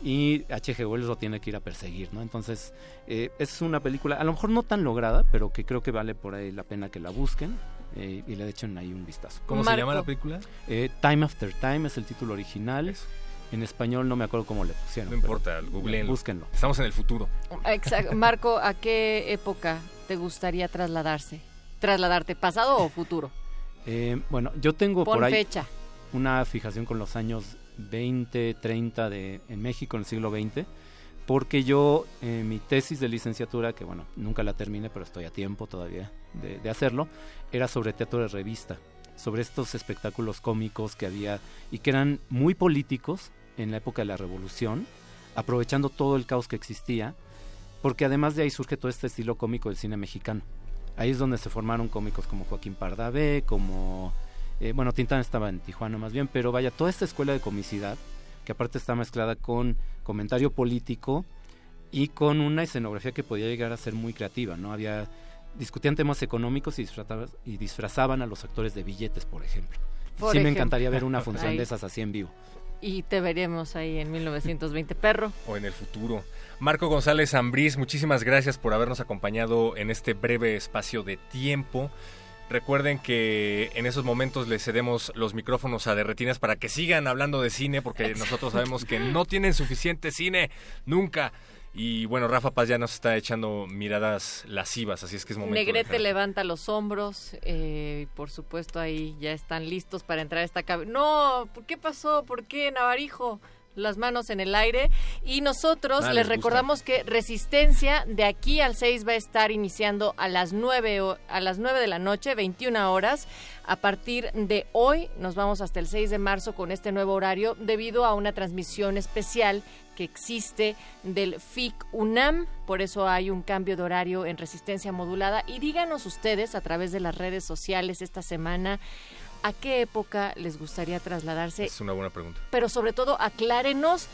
y H.G. Wells lo tiene que ir a perseguir, ¿no? Entonces eh, es una película a lo mejor no tan lograda, pero que creo que vale por ahí la pena que la busquen eh, y le echen ahí un vistazo. ¿Cómo se llama la película? Eh, Time After Time es el título original. En español no me acuerdo cómo le pusieron. No importa, googleenlo. Búsquenlo. Estamos en el futuro. Exacto. Marco, ¿a qué época te gustaría trasladarse? ¿Trasladarte, pasado o futuro? Eh, bueno, yo tengo Pon por ahí fecha. una fijación con los años 20, 30 de, en México, en el siglo XX, porque yo, eh, mi tesis de licenciatura, que bueno, nunca la terminé, pero estoy a tiempo todavía de, hacerlo, era sobre teatro de revista, sobre estos espectáculos cómicos que había y que eran muy políticos en la época de la Revolución, aprovechando todo el caos que existía, porque además de ahí surge todo este estilo cómico del cine mexicano. Ahí es donde se formaron cómicos como Joaquín Pardavé, como... eh, bueno, Tintán estaba en Tijuana más bien, pero vaya, toda esta escuela de comicidad, que aparte está mezclada con comentario político y con una escenografía que podía llegar a ser muy creativa, ¿no? Había... discutían temas económicos y disfrazaban, y disfrazaban a los actores de billetes, por ejemplo. Por sí me encantaría ver una función Ahí. de esas así en vivo. Y te veremos ahí en 1920. Perro. o en el futuro. Marco González Ambrís, muchísimas gracias por habernos acompañado en este breve espacio de tiempo. Recuerden que en esos momentos le cedemos los micrófonos a Derretinas para que sigan hablando de cine, porque nosotros sabemos que no tienen suficiente cine nunca. Y bueno, Rafa Paz ya nos está echando miradas lascivas, así es que es momento. Negrete levanta los hombros, eh, por supuesto ahí ya están listos para entrar a esta cabina. No, ¿por qué pasó? ¿Por qué, Navarijo? Las manos en el aire. Y nosotros Ah, les les recordamos que Resistencia de aquí al 6 va a estar iniciando a las 9 o- a las 9 de la noche, 21 horas. A partir de hoy nos vamos hasta el 6 de marzo con este nuevo horario debido a una transmisión especial que existe del FIC UNAM, por eso hay un cambio de horario en resistencia modulada. Y díganos ustedes a través de las redes sociales esta semana a qué época les gustaría trasladarse Es una buena pregunta. pero sobre todo aclárenos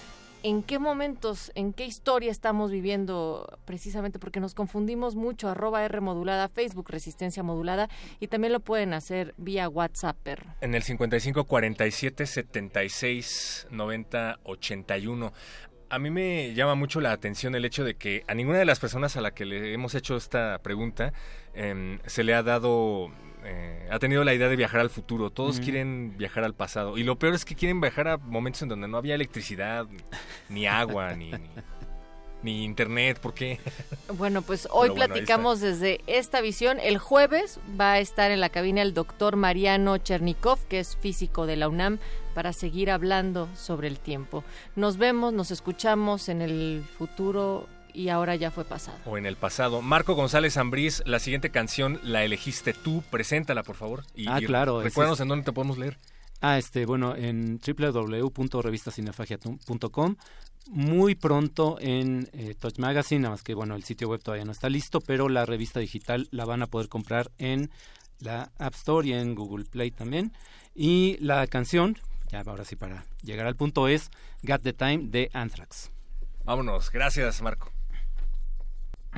en qué momentos, en qué historia estamos viviendo precisamente porque nos confundimos mucho, arroba R modulada, Facebook Resistencia Modulada y también lo pueden hacer vía WhatsApp. En el 55 47 76 90 81. A mí me llama mucho la atención el hecho de que a ninguna de las personas a la que le hemos hecho esta pregunta em, se le ha dado, eh, ha tenido la idea de viajar al futuro. Todos quieren viajar al pasado. Y lo peor es que quieren viajar a momentos en donde no había electricidad, ni agua, ni, ni, ni internet. ¿Por qué? Bueno, pues hoy bueno, platicamos desde esta visión. El jueves va a estar en la cabina el doctor Mariano Chernikov, que es físico de la UNAM, para seguir hablando sobre el tiempo. Nos vemos, nos escuchamos en el futuro y ahora ya fue pasado. o en el pasado. Marco González Ambrís, la siguiente canción la elegiste tú, preséntala por favor. Y, Ah, y claro, Recuérdanos es- en dónde te podemos leer. Ah, este, bueno, en www.revistacinefagia.com. Muy pronto en eh, Touch Magazine, nada más que bueno, el sitio web todavía no está listo, pero la revista digital la van a poder comprar en la App Store y en Google Play también. Y la canción, ya ahora sí para llegar al punto, es Got the Time de Anthrax. Vámonos, gracias Marco.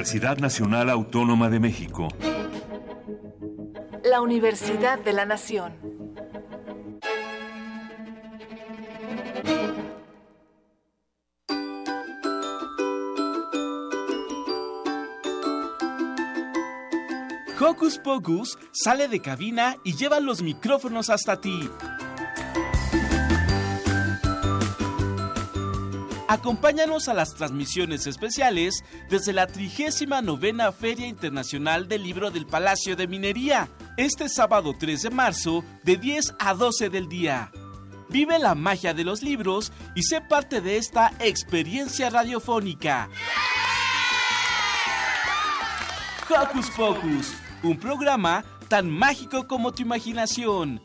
Universidad Nacional Autónoma de México. la Universidad de la Nación. Hocus Pocus sale de cabina y lleva los micrófonos hasta ti. Acompáñanos a las transmisiones especiales desde la 39 Feria Internacional del Libro del Palacio de Minería, este sábado 3 de marzo, de 10 a 12 del día. Vive la magia de los libros y sé parte de esta experiencia radiofónica. Hocus Pocus, un programa tan mágico como tu imaginación.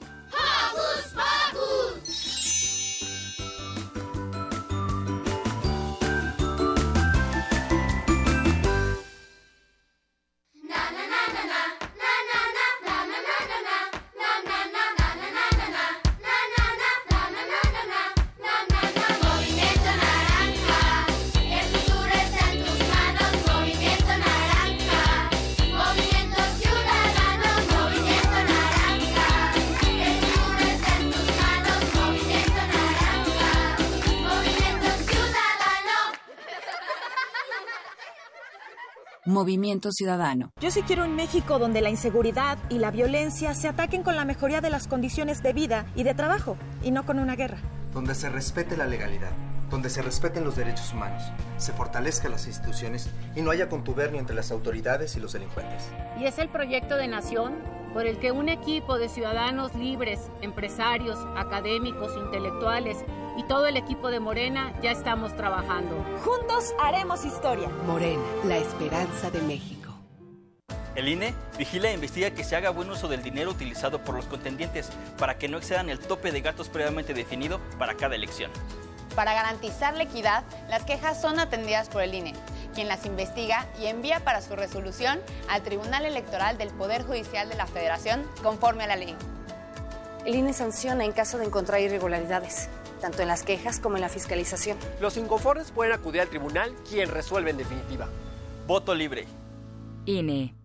Movimiento Ciudadano. Yo sí quiero un México donde la inseguridad y la violencia se ataquen con la mejoría de las condiciones de vida y de trabajo, y no con una guerra. donde se respete la legalidad, donde se respeten los derechos humanos, se fortalezcan las instituciones y no haya contubernio entre las autoridades y los delincuentes. Y es el proyecto de nación por el que un equipo de ciudadanos libres, empresarios, académicos, intelectuales y todo el equipo de Morena ya estamos trabajando. Juntos haremos historia. Morena, la esperanza de México. El INE vigila e investiga que se haga buen uso del dinero utilizado por los contendientes para que no excedan el tope de gastos previamente definido para cada elección. Para garantizar la equidad, las quejas son atendidas por el INE, quien las investiga y envía para su resolución al Tribunal Electoral del Poder Judicial de la Federación conforme a la ley. El INE sanciona en caso de encontrar irregularidades, tanto en las quejas como en la fiscalización. Los inconformes pueden acudir al tribunal, quien resuelve en definitiva. Voto libre. INE.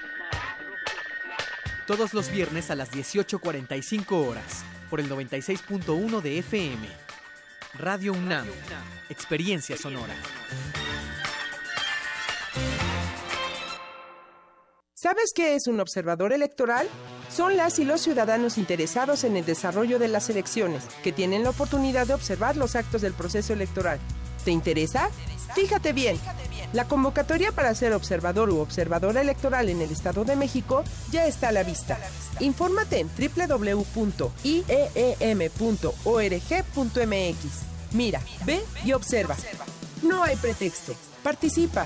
Todos los viernes a las 18.45 horas, por el 96.1 de FM. Radio UNAM, Experiencia Sonora. ¿Sabes qué es un observador electoral? Son las y los ciudadanos interesados en el desarrollo de las elecciones, que tienen la oportunidad de observar los actos del proceso electoral. ¿Te interesa? Fíjate bien. La convocatoria para ser observador u observadora electoral en el Estado de México ya está a la vista. Infórmate en www.ieem.org.mx. Mira, ve y observa. No hay pretexto. Participa.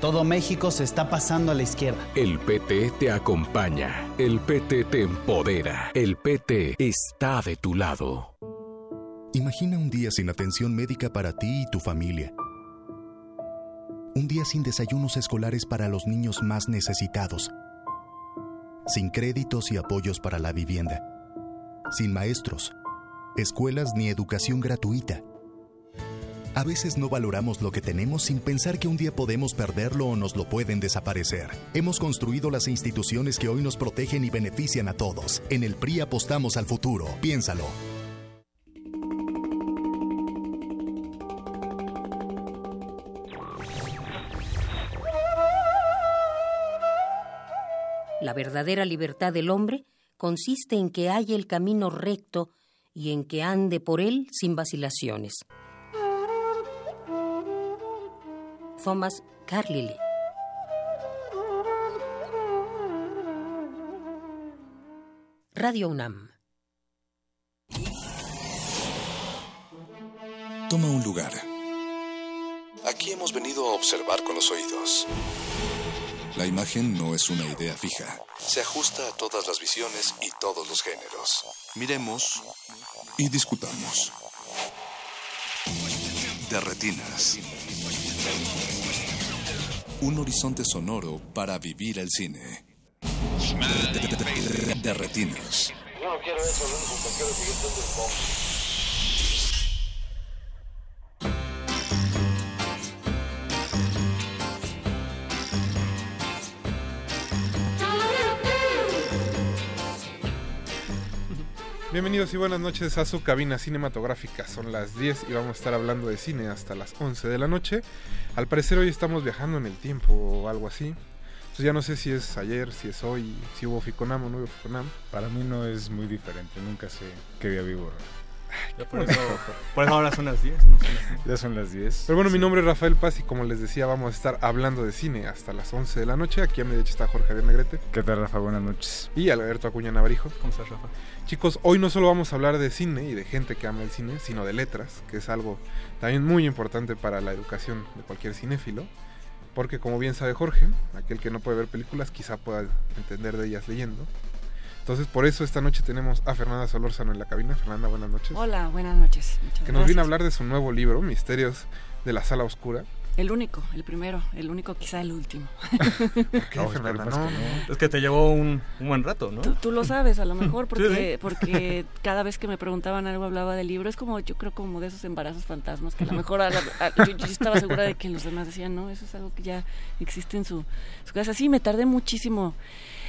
Todo México se está pasando a la izquierda. El PT te acompaña. El PT te empodera. El PT está de tu lado. Imagina un día sin atención médica para ti y tu familia. Un día sin desayunos escolares para los niños más necesitados. Sin créditos y apoyos para la vivienda. Sin maestros, escuelas ni educación gratuita. A veces no valoramos lo que tenemos sin pensar que un día podemos perderlo o nos lo pueden desaparecer. Hemos construido las instituciones que hoy nos protegen y benefician a todos. En el PRI apostamos al futuro. Piénsalo. La verdadera libertad del hombre consiste en que haya el camino recto y en que ande por él sin vacilaciones. Thomas Carlyle. Radio UNAM. Toma un lugar. Aquí hemos venido a observar con los oídos. La imagen no es una idea fija. Se ajusta a todas las visiones y todos los géneros. Miremos y discutamos. De retinas. Un horizonte sonoro para vivir el cine. De, de- de- de retinas. Yo no quiero eso, lo único que quiero es seguir siendo el Bienvenidos y buenas noches a su cabina cinematográfica. Son las 10 y vamos a estar hablando de cine hasta las 11 de la noche. Al parecer hoy estamos viajando en el tiempo o algo así. Entonces ya no sé si es ayer, si es hoy, si hubo Ficonam o no hubo Ficonam. Para mí no es muy diferente, nunca sé qué día vivo. Ya por eso- por eso ahora son las 10, no son las 10. Ya son las 10. Pero bueno, mi nombre es Rafael Paz y como les decía, vamos a estar hablando de cine hasta las 11 de la noche. Aquí a mi derecha está Jorge Javier Negrete. ¿Qué tal, Rafa? Buenas noches. Y Alberto Acuña Navarijo. ¿Cómo estás, Rafa? Chicos, hoy no solo vamos a hablar de cine y de gente que ama el cine, sino de letras, que es algo también muy importante para la educación de cualquier cinéfilo. Porque como bien sabe Jorge, aquel que no puede ver películas quizá pueda entender de ellas leyendo. Entonces por eso esta noche tenemos a Fernanda Solórzano en la cabina. Fernanda, buenas noches. Hola, buenas noches. Muchas Que nos viene a hablar de su nuevo libro, Misterios de la Sala Oscura. El único, el primero, el único, quizá el último. qué, Fernanda? No, Es que te llevó un, un buen rato, ¿no? Tú, tú lo sabes, a lo mejor, Sí, porque, sí. porque cada vez que me preguntaban algo hablaba del libro. Es como, yo creo, como de esos embarazos fantasmas, que a lo mejor a la- a- yo, yo estaba segura de que los demás decían, no, eso es algo que ya existe en su, su casa. Sí, me tardé muchísimo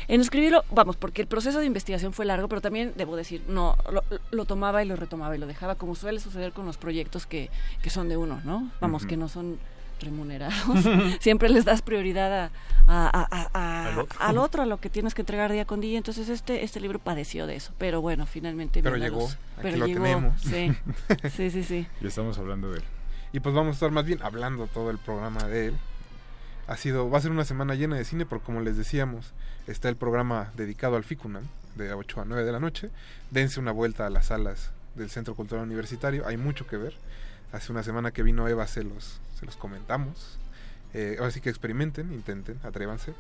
en escribirlo, vamos, porque el proceso de investigación fue largo, pero también, debo decir, no, lo, lo tomaba y lo retomaba y lo dejaba, como suele suceder con los proyectos que, que son de uno, ¿no? Vamos, que no son remunerados. Siempre les das prioridad a, a- Al otro. al otro, a lo que tienes que entregar día con día. Entonces este este libro padeció de eso, pero bueno, finalmente Pero llegó, luz. aquí Pero lo llegó, tenemos. Sí, sí, sí, sí. Y estamos hablando de él. Y pues vamos a estar más bien hablando todo el programa de él. Ha sido, va a ser una semana llena de cine porque como les decíamos, está el programa dedicado al FICUNAM de 8 a 9 de la noche. Dense una vuelta a las salas del Centro Cultural Universitario, hay mucho que ver. Hace una semana que vino Eva se los, se los comentamos. Eh, ahora sí que experimenten, intenten, atrévanse.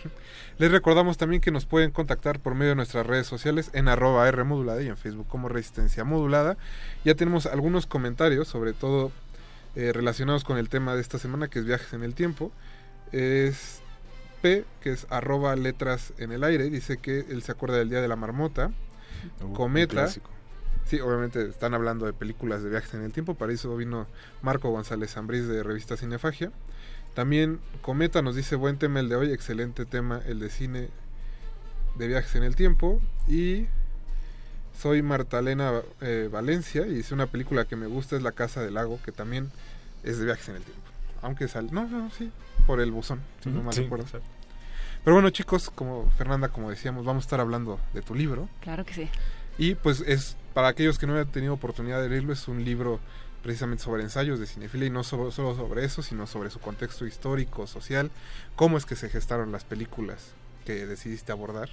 Les recordamos también que nos pueden contactar por medio de nuestras redes sociales en arroba R modulada y en Facebook como Resistencia Modulada. Ya tenemos algunos comentarios, sobre todo eh, relacionados con el tema de esta semana, que es viajes en el tiempo. Es P, que es arroba letras en el aire, dice que él se acuerda del Día de la Marmota. Uh, Cometa. Sí, obviamente están hablando de películas de viajes en el tiempo, para eso vino Marco González Zambriz de revista Cinefagia. También Cometa nos dice buen tema el de hoy, excelente tema el de cine de viajes en el tiempo. Y soy Martalena eh, Valencia y dice una película que me gusta es La Casa del Lago, que también es de viajes en el tiempo. Aunque sale, no, no, sí, por el buzón, si no Ujú, mal sí, recuerdo. Pero bueno chicos, como Fernanda, como decíamos, vamos a estar hablando de tu libro. Claro que sí. Y pues es, para aquellos que no hayan tenido oportunidad de leerlo, es un libro precisamente sobre ensayos de cinefilia y no solo, solo sobre eso, sino sobre su contexto histórico, social, cómo es que se gestaron las películas que decidiste abordar.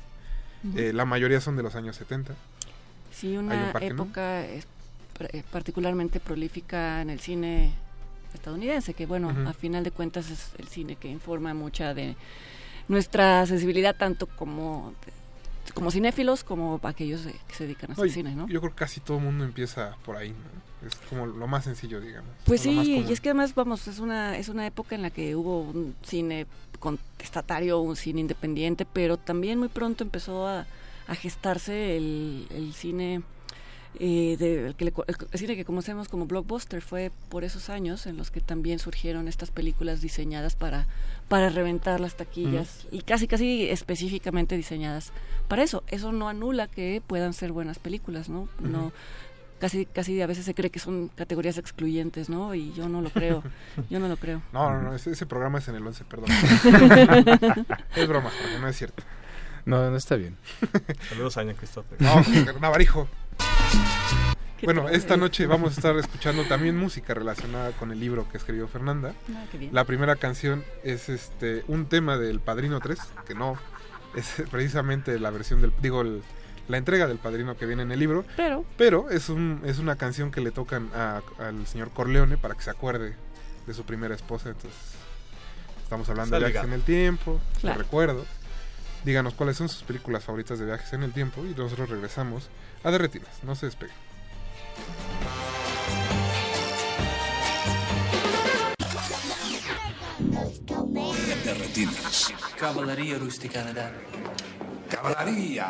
Ujú. Eh, la mayoría son de los años 70. Sí, Hay una un no. época es- pr- eh, particularmente prolífica en el cine estadounidense, que bueno, a final de cuentas es el cine que informa mucha de nuestra sensibilidad tanto como como cinéfilos como aquellos que se dedican a Oye, cine, ¿no? Yo creo que casi todo el mundo empieza por ahí, ¿no? Es como lo más sencillo, digamos. Pues sí, y es que además, vamos, es una, es una época en la que hubo un cine contestatario, un cine independiente, pero también muy pronto empezó a, a gestarse el, el cine eh, de- el, que le el, el cine que conocemos como blockbuster fue por esos años en los que también surgieron estas películas diseñadas para para reventar las taquillas y casi casi específicamente diseñadas para eso eso no anula que puedan ser buenas películas no no casi casi a veces se cree que son categorías excluyentes no y yo no lo creo yo no lo creo No, no, no, ese, ese programa es en el 11, perdón. es broma, porque no es cierto. No, no está bien. Saludos a Aña Christopher. No, Navarijo. Bueno, esta noche vamos a estar escuchando también música relacionada con el libro que escribió Fernanda. Ah, qué bien. La primera canción es este un tema del Padrino 3, que no es precisamente la versión del digo el- la entrega del Padrino que viene en el libro, Pero pero es un es una canción que le tocan a- al señor Corleone para que se acuerde de su primera esposa, entonces estamos hablando de viajes en el tiempo, Claro. de recuerdos. Díganos cuáles son sus películas favoritas de viajes en el tiempo y nosotros regresamos a Derretinas. No se despeguen. Derretinas. Cavalleria rusticana da. Cavalleria.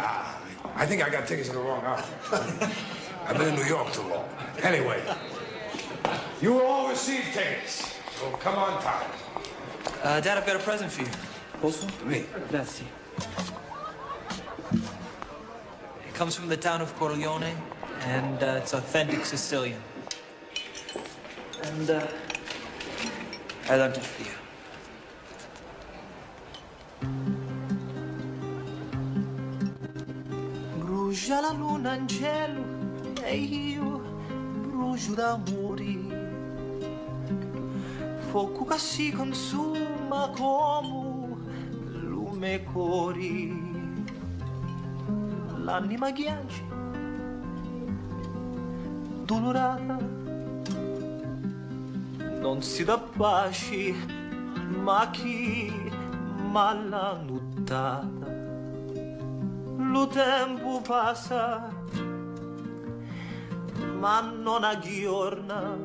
I think I got tickets to the wrong house. I've been in New York too long. Anyway, you will all receive tickets. So come on time. Uh, Dad, I've got a present for you. Posso? Me. Grazie. Comes from the town of Corleone, and uh, it's authentic Sicilian. And uh, I learned it for you. Brucia la luna in cielo e io brucio d'amore. Fuoco che si consuma come lume cori. L'anima ghiaccia, dolorata, non si dà pace, ma chi mala nuttata. Lo tempo passa, ma non aggiorna,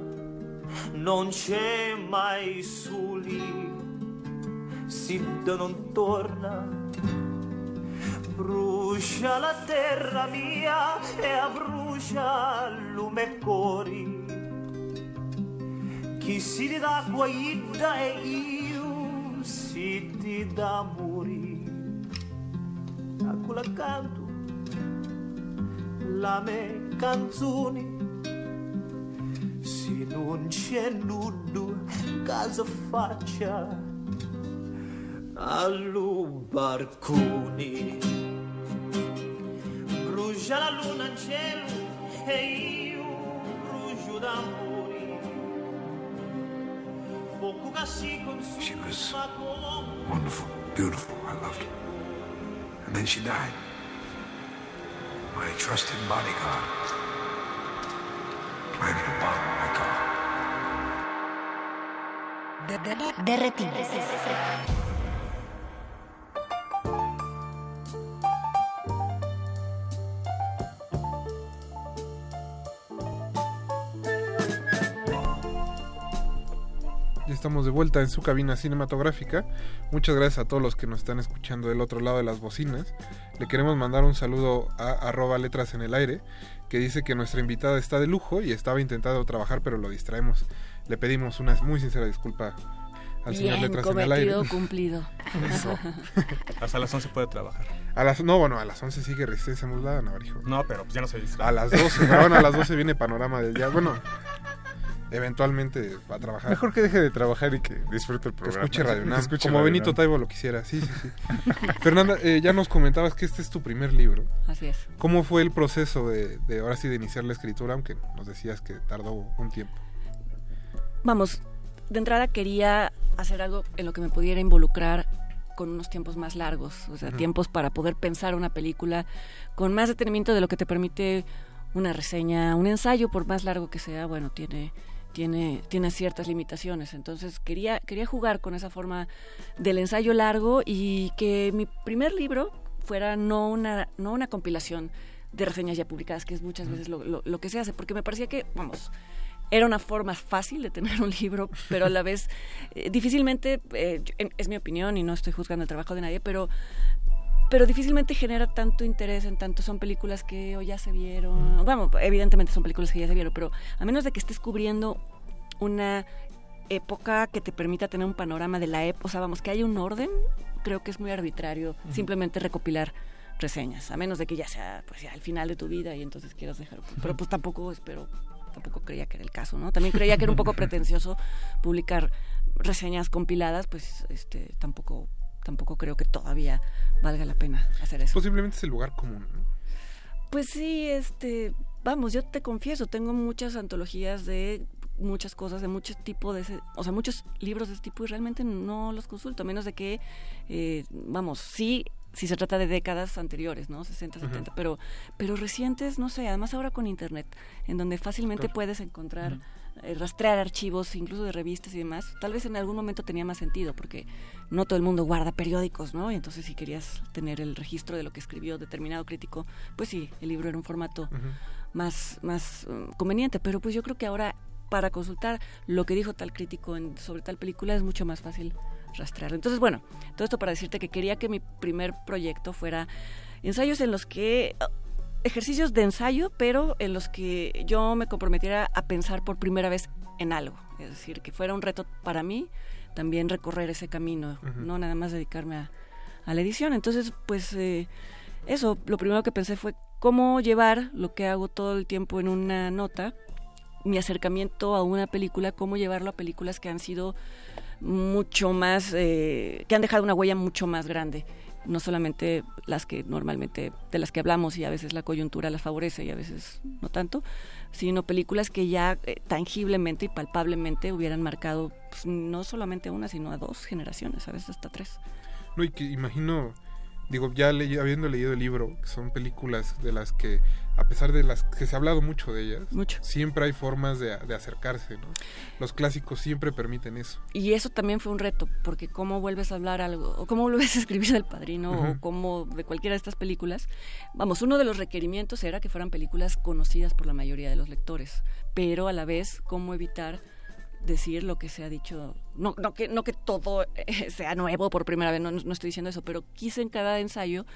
non c'è mai soli, si non torna. Brucia la terra mia e abbrucia lume cori. Chi si dà guaida e io si ti dà morire. A quella canto la me canzoni. Se non c'è nudo, casa faccia allo barconi. luna e. She was wonderful, beautiful. I loved her. And then she died. My trusted bodyguard. My little bottle, my car. De, de, de, de estamos de vuelta en su cabina cinematográfica. Muchas gracias a todos los que nos están escuchando del otro lado de las bocinas. Le queremos mandar un saludo a arroba letras en el aire, que dice que nuestra invitada está de lujo y estaba intentando trabajar pero lo distraemos. Le pedimos una muy sincera disculpa al señor Bien, Letras en el aire. cumplido. Eso. Hasta las 11 puede trabajar. A las, no, bueno, a las 11 sigue Resistencia Modulada, Navarijo. No, pero pues ya no se distrae. A las 12, bueno, a las 12 viene Panorama del Día. Bueno, eventualmente va a trabajar. Mejor que deje de trabajar y que disfrute el Que programa. escuche Radio Que Nam, escuche como Radio Benito Nam. Taibo lo quisiera. Sí, sí, sí. Fernanda, eh, ya nos comentabas que este es tu primer libro. Así es. ¿Cómo fue el proceso de, de ahora sí de iniciar la escritura, aunque nos decías que tardó un tiempo? Vamos, de entrada quería hacer algo en lo que me pudiera involucrar con unos tiempos más largos, o sea, tiempos para poder pensar una película con más detenimiento de lo que te permite una reseña, un ensayo, por más largo que sea, bueno, tiene tiene tiene ciertas limitaciones. Entonces quería quería jugar con esa forma del ensayo largo y que mi primer libro fuera no una no una compilación de reseñas ya publicadas, que es muchas veces lo, lo- lo que se hace, porque me parecía que, vamos, era una forma fácil de tener un libro, pero a la vez eh, difícilmente, eh, es mi opinión y no estoy juzgando el trabajo de nadie, pero pero difícilmente genera tanto interés en tanto son películas que o ya se vieron, vamos, evidentemente son películas que ya se vieron, pero a menos de que estés cubriendo una época que te permita tener un panorama de la época, o sea, vamos, que haya un orden, creo que es muy arbitrario simplemente recopilar reseñas, a menos de que ya sea pues ya el final de tu vida y entonces quieras dejar, pero pues tampoco espero, tampoco creía que era el caso, ¿no? También creía que era un poco pretencioso publicar reseñas compiladas, pues este tampoco tampoco creo que todavía valga la pena hacer eso. Posiblemente es el lugar común, ¿no? Pues sí, este, vamos, yo te confieso, tengo muchas antologías de muchas cosas de muchos tipos de ese, o sea, muchos libros de ese tipo y realmente no los consulto, a menos de que, eh, vamos, sí si se trata de décadas anteriores, ¿no? 60, 70, pero, pero recientes, no sé, además ahora con Internet, en donde fácilmente puedes encontrar, eh, rastrear archivos, incluso de revistas y demás, tal vez en algún momento tenía más sentido, porque no todo el mundo guarda periódicos, ¿no? Y entonces si querías tener el registro de lo que escribió determinado crítico, pues sí, el libro era un formato más, más um, conveniente, pero pues yo creo que ahora para consultar lo que dijo tal crítico en, sobre tal película es mucho más fácil rastrearlo. Entonces, bueno, todo esto para decirte que quería que mi primer proyecto fuera ensayos en los que ejercicios de ensayo, pero en los que yo me comprometiera a pensar por primera vez en algo, es decir, que fuera un reto para mí también recorrer ese camino, no nada más dedicarme a, la edición. Entonces, pues eh, eso, lo primero que pensé fue cómo llevar lo que hago todo el tiempo en una nota, mi acercamiento a una película, cómo llevarlo a películas que han sido mucho más, eh, que han dejado una huella mucho más grande. No solamente las que normalmente, de las que hablamos y a veces la coyuntura las favorece y a veces no tanto, sino películas que ya eh, tangiblemente y palpablemente hubieran marcado pues, no solamente una, sino a dos generaciones, a veces hasta tres. No, y que imagino digo, ya habiendo leído el libro, que son películas de las que, a pesar de las que se ha hablado mucho de ellas, siempre hay formas de, acercarse, ¿no? Los clásicos siempre permiten eso. Y eso también fue un reto, porque cómo vuelves a hablar algo, o cómo vuelves a escribir del Padrino, o cómo de cualquiera de estas películas. Vamos, uno de los requerimientos era que fueran películas conocidas por la mayoría de los lectores, pero a la vez, cómo evitar decir lo que se ha dicho. No, no, que, no que todo eh, sea nuevo por primera vez, no, no, estoy diciendo eso, pero quise en cada ensayo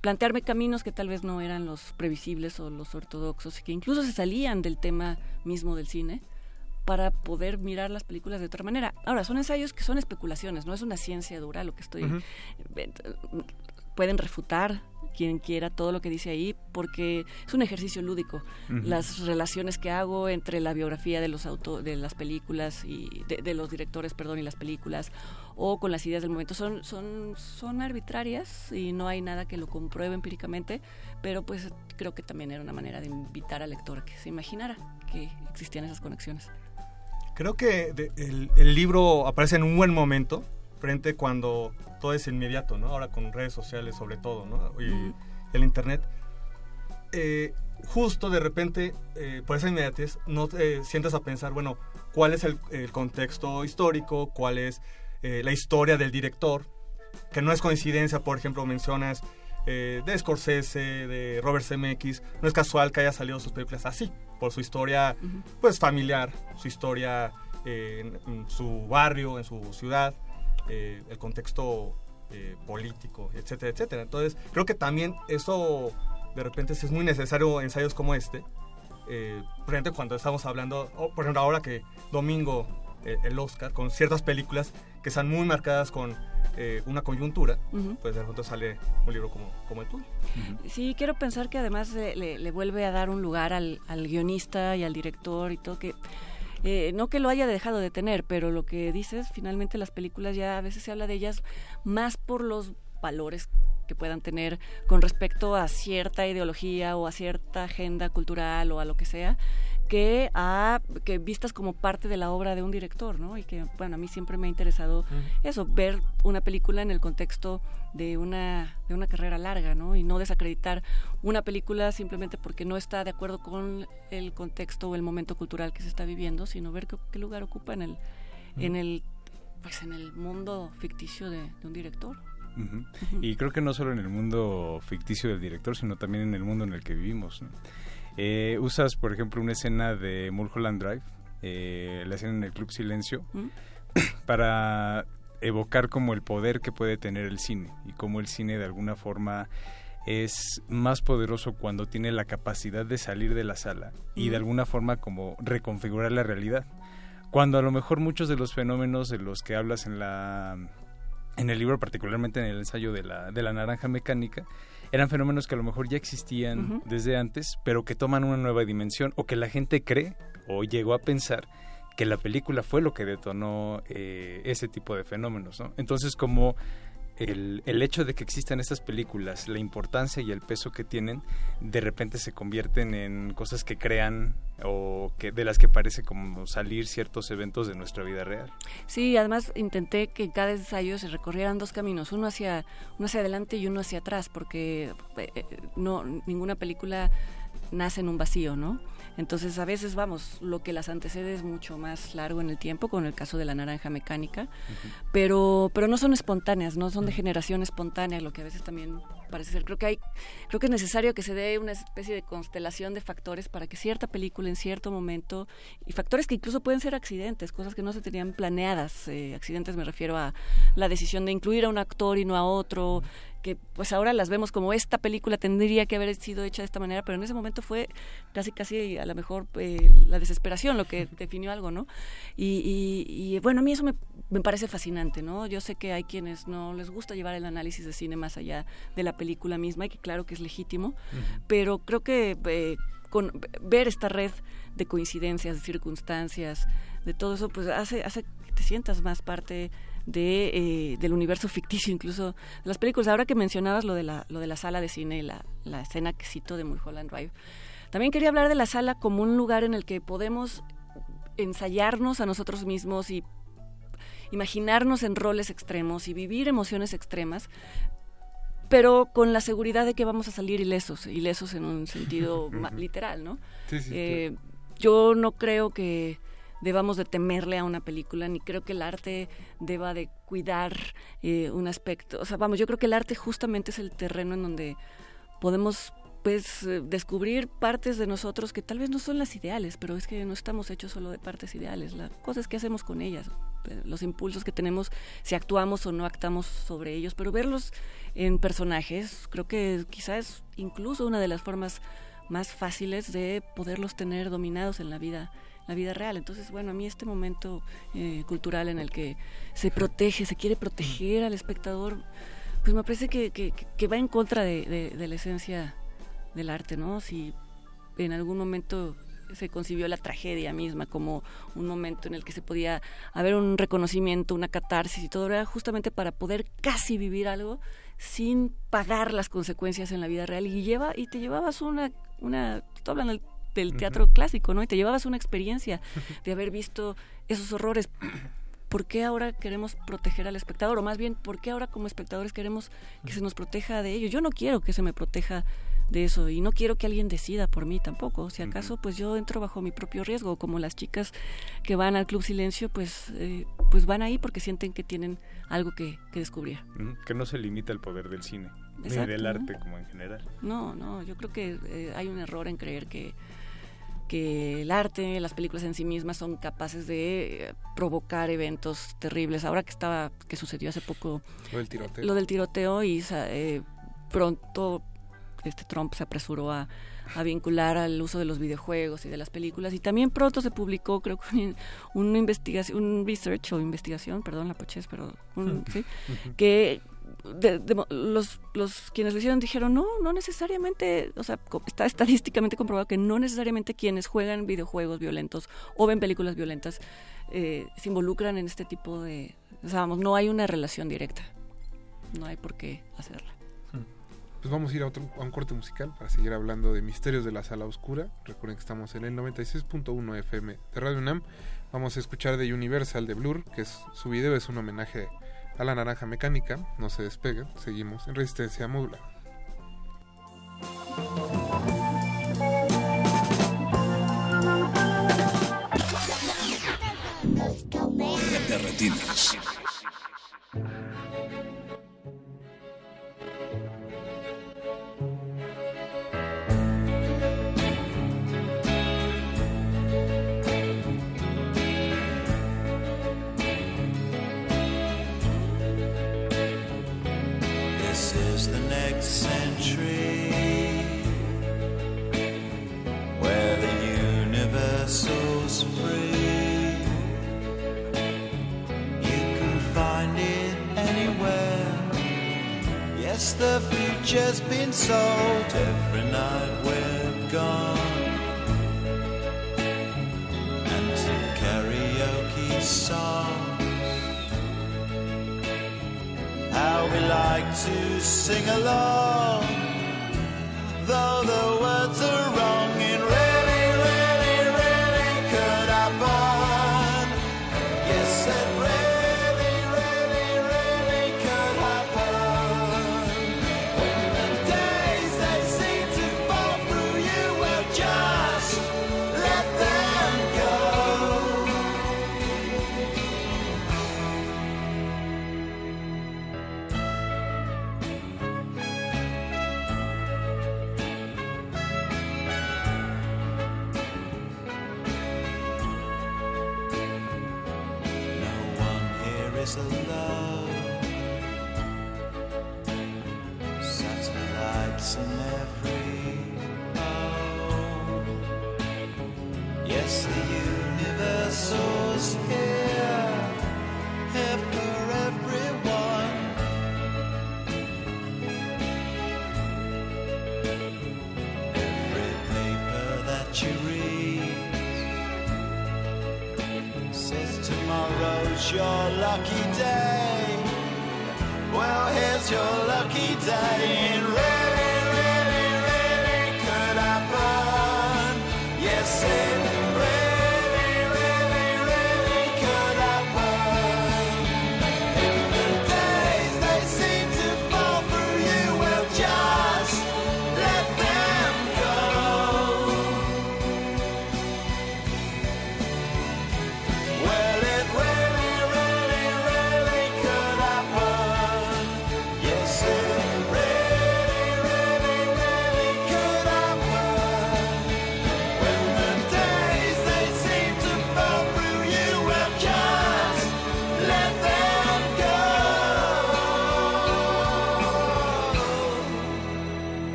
plantearme caminos que tal vez no eran los previsibles o los ortodoxos y que incluso se salían del tema mismo del cine para poder mirar las películas de otra manera. Ahora, son ensayos que son especulaciones, no es una ciencia dura lo que estoy... Eh, pueden refutar quien quiera todo lo que dice ahí, porque es un ejercicio lúdico. Las relaciones que hago entre la biografía de los auto, de las películas y de, los directores, perdón, y las películas, o con las ideas del momento, son, son, son arbitrarias y no hay nada que lo compruebe empíricamente, pero pues creo que también era una manera de invitar al lector a que se imaginara que existían esas conexiones. Creo que el, el libro aparece en un buen momento, frente cuando todo es inmediato, ¿no? Ahora con redes sociales sobre todo, ¿no? Y el internet. Eh, justo de repente, eh, por esa inmediatez, no te sientas a pensar, bueno, cuál es el, contexto histórico, cuál es eh, la historia del director, que no es coincidencia, por ejemplo, mencionas de Scorsese, de Robert Zemeckis, no es casual que haya salido sus películas así, por su historia, pues familiar, su historia en, su barrio, en su ciudad, eh, el contexto eh, político, etcétera, etcétera. Entonces, creo que también eso de repente es muy necesario ensayos como este. Eh, por ejemplo, cuando estamos hablando, por ejemplo, ahora que domingo el Oscar, con ciertas películas que están muy marcadas con una coyuntura, pues de repente sale un libro como, como el tuyo. Sí, quiero pensar que además le, vuelve a dar un lugar al, al guionista y al director y todo, que eh, no que lo haya dejado de tener, pero lo que dices, finalmente las películas ya a veces se habla de ellas más por los valores que puedan tener con respecto a cierta ideología o a cierta agenda cultural o a lo que sea, que a que vistas como parte de la obra de un director, ¿no? Y que bueno, a mí siempre me ha interesado eso, ver una película en el contexto de una de una carrera larga, ¿no? Y no desacreditar una película simplemente porque no está de acuerdo con el contexto o el momento cultural que se está viviendo, sino ver qué, lugar ocupa en el en el pues en el mundo ficticio de, un director. Y creo que no solo en el mundo ficticio del director, sino también en el mundo en el que vivimos. ¿no? Eh, usas, por ejemplo, una escena de Mulholland Drive, eh, la escena en el Club Silencio, ¿Mm? para evocar como el poder que puede tener el cine y cómo el cine de alguna forma es más poderoso cuando tiene la capacidad de salir de la sala y de ¿Mm? alguna forma como reconfigurar la realidad. Cuando a lo mejor muchos de los fenómenos de los que hablas en la en el libro, particularmente en el ensayo de la, de la naranja mecánica, eran fenómenos que a lo mejor ya existían desde antes, pero que toman una nueva dimensión o que la gente cree o llegó a pensar que la película fue lo que detonó eh, ese tipo de fenómenos. ¿no? Entonces, como el, el hecho de que existan estas películas, la importancia y el peso que tienen, de repente se convierten en cosas que crean o que de las que parece como salir ciertos eventos de nuestra vida real. Sí, además intenté que en cada ensayo se recorrieran dos caminos, uno hacia uno hacia adelante y uno hacia atrás, porque eh, eh, no ninguna película nace en un vacío, ¿no? Entonces a veces vamos, lo que las antecede es mucho más largo en el tiempo, con el caso de la naranja mecánica, pero, pero no son espontáneas, no son de generación espontánea, lo que a veces también parece ser. Creo que hay, creo que es necesario que se dé una especie de constelación de factores para que cierta película en cierto momento, y factores que incluso pueden ser accidentes, cosas que no se tenían planeadas, eh, accidentes me refiero a la decisión de incluir a un actor y no a otro, que pues ahora las vemos como esta película tendría que haber sido hecha de esta manera, pero en ese momento fue casi casi a lo mejor eh, la desesperación lo que definió algo, ¿no? Y, y, bueno, a mí eso me, me, parece fascinante, ¿no? Yo sé que hay quienes no les gusta llevar el análisis de cine más allá de la película misma y que claro que es legítimo, uh -huh. pero creo que eh, con ver esta red de coincidencias, de circunstancias, de todo eso, pues hace, hace que te sientas más parte de, eh, del universo ficticio, incluso de las películas. Ahora que mencionabas lo de la, lo de la sala de cine, la, la escena que cito de Mulholland Drive, también quería hablar de la sala como un lugar en el que podemos ensayarnos a nosotros mismos y imaginarnos en roles extremos y vivir emociones extremas, pero con la seguridad de que vamos a salir ilesos, ilesos en un sentido literal, ¿no? Sí, sí, eh, yo no creo que debamos de temerle a una película, ni creo que el arte deba de cuidar eh, un aspecto. O sea, vamos, yo creo que el arte justamente es el terreno en donde podemos pues descubrir partes de nosotros que tal vez no son las ideales, pero es que no estamos hechos solo de partes ideales. La cosa es que hacemos con ellas, los impulsos que tenemos, si actuamos o no actuamos sobre ellos, pero verlos en personajes, creo que quizás es incluso una de las formas más fáciles de poderlos tener dominados en la vida la vida real. Entonces, bueno, a mí este momento eh, cultural en el que se protege, se quiere proteger al espectador, pues me parece que, que, va en contra de, de, de, la esencia del arte, ¿no? Si en algún momento se concibió la tragedia misma como un momento en el que se podía haber un reconocimiento, una catarsis y todo, era justamente para poder casi vivir algo sin pagar las consecuencias en la vida real y lleva y te llevabas una una estoy hablando del del teatro uh -huh. clásico, ¿no? Y te llevabas una experiencia de haber visto esos horrores. ¿Por qué ahora queremos proteger al espectador? O más bien, ¿por qué ahora como espectadores queremos que se nos proteja de ello? Yo no quiero que se me proteja de eso y no quiero que alguien decida por mí tampoco. Si acaso, pues yo entro bajo mi propio riesgo, como las chicas que van al Club Silencio, pues, eh, pues van ahí porque sienten que tienen algo que, que descubrir. Que no se limita el poder del cine, Exacto, ni del arte como en general. No, no, yo creo que eh, hay un error en creer que que el arte, las películas en sí mismas son capaces de eh, provocar eventos terribles. Ahora que estaba, que sucedió hace poco lo del tiroteo, lo del tiroteo y eh, pronto este Trump se apresuró a, a, vincular al uso de los videojuegos y de las películas y también pronto se publicó creo que una investigación, un research o investigación, perdón la poches, pero un, ¿sí? que de, de, los, los quienes lo hicieron dijeron no, no necesariamente, o sea, está estadísticamente comprobado que no necesariamente quienes juegan videojuegos violentos o ven películas violentas eh, se involucran en este tipo de, o sea, vamos, no hay una relación directa, no hay por qué hacerla. Pues vamos a ir a, otro, a un corte musical para seguir hablando de Misterios de la Sala Oscura. Recuerden que estamos en el 96.1 FM de Radio UNAM. Vamos a escuchar de Universal de Blur, que es su video es un homenaje a la naranja mecánica. No se despeguen, seguimos en resistencia modular. De retinas. The future's been sold every night we're gone. And to karaoke songs. How we like to sing along, though the words are wrong.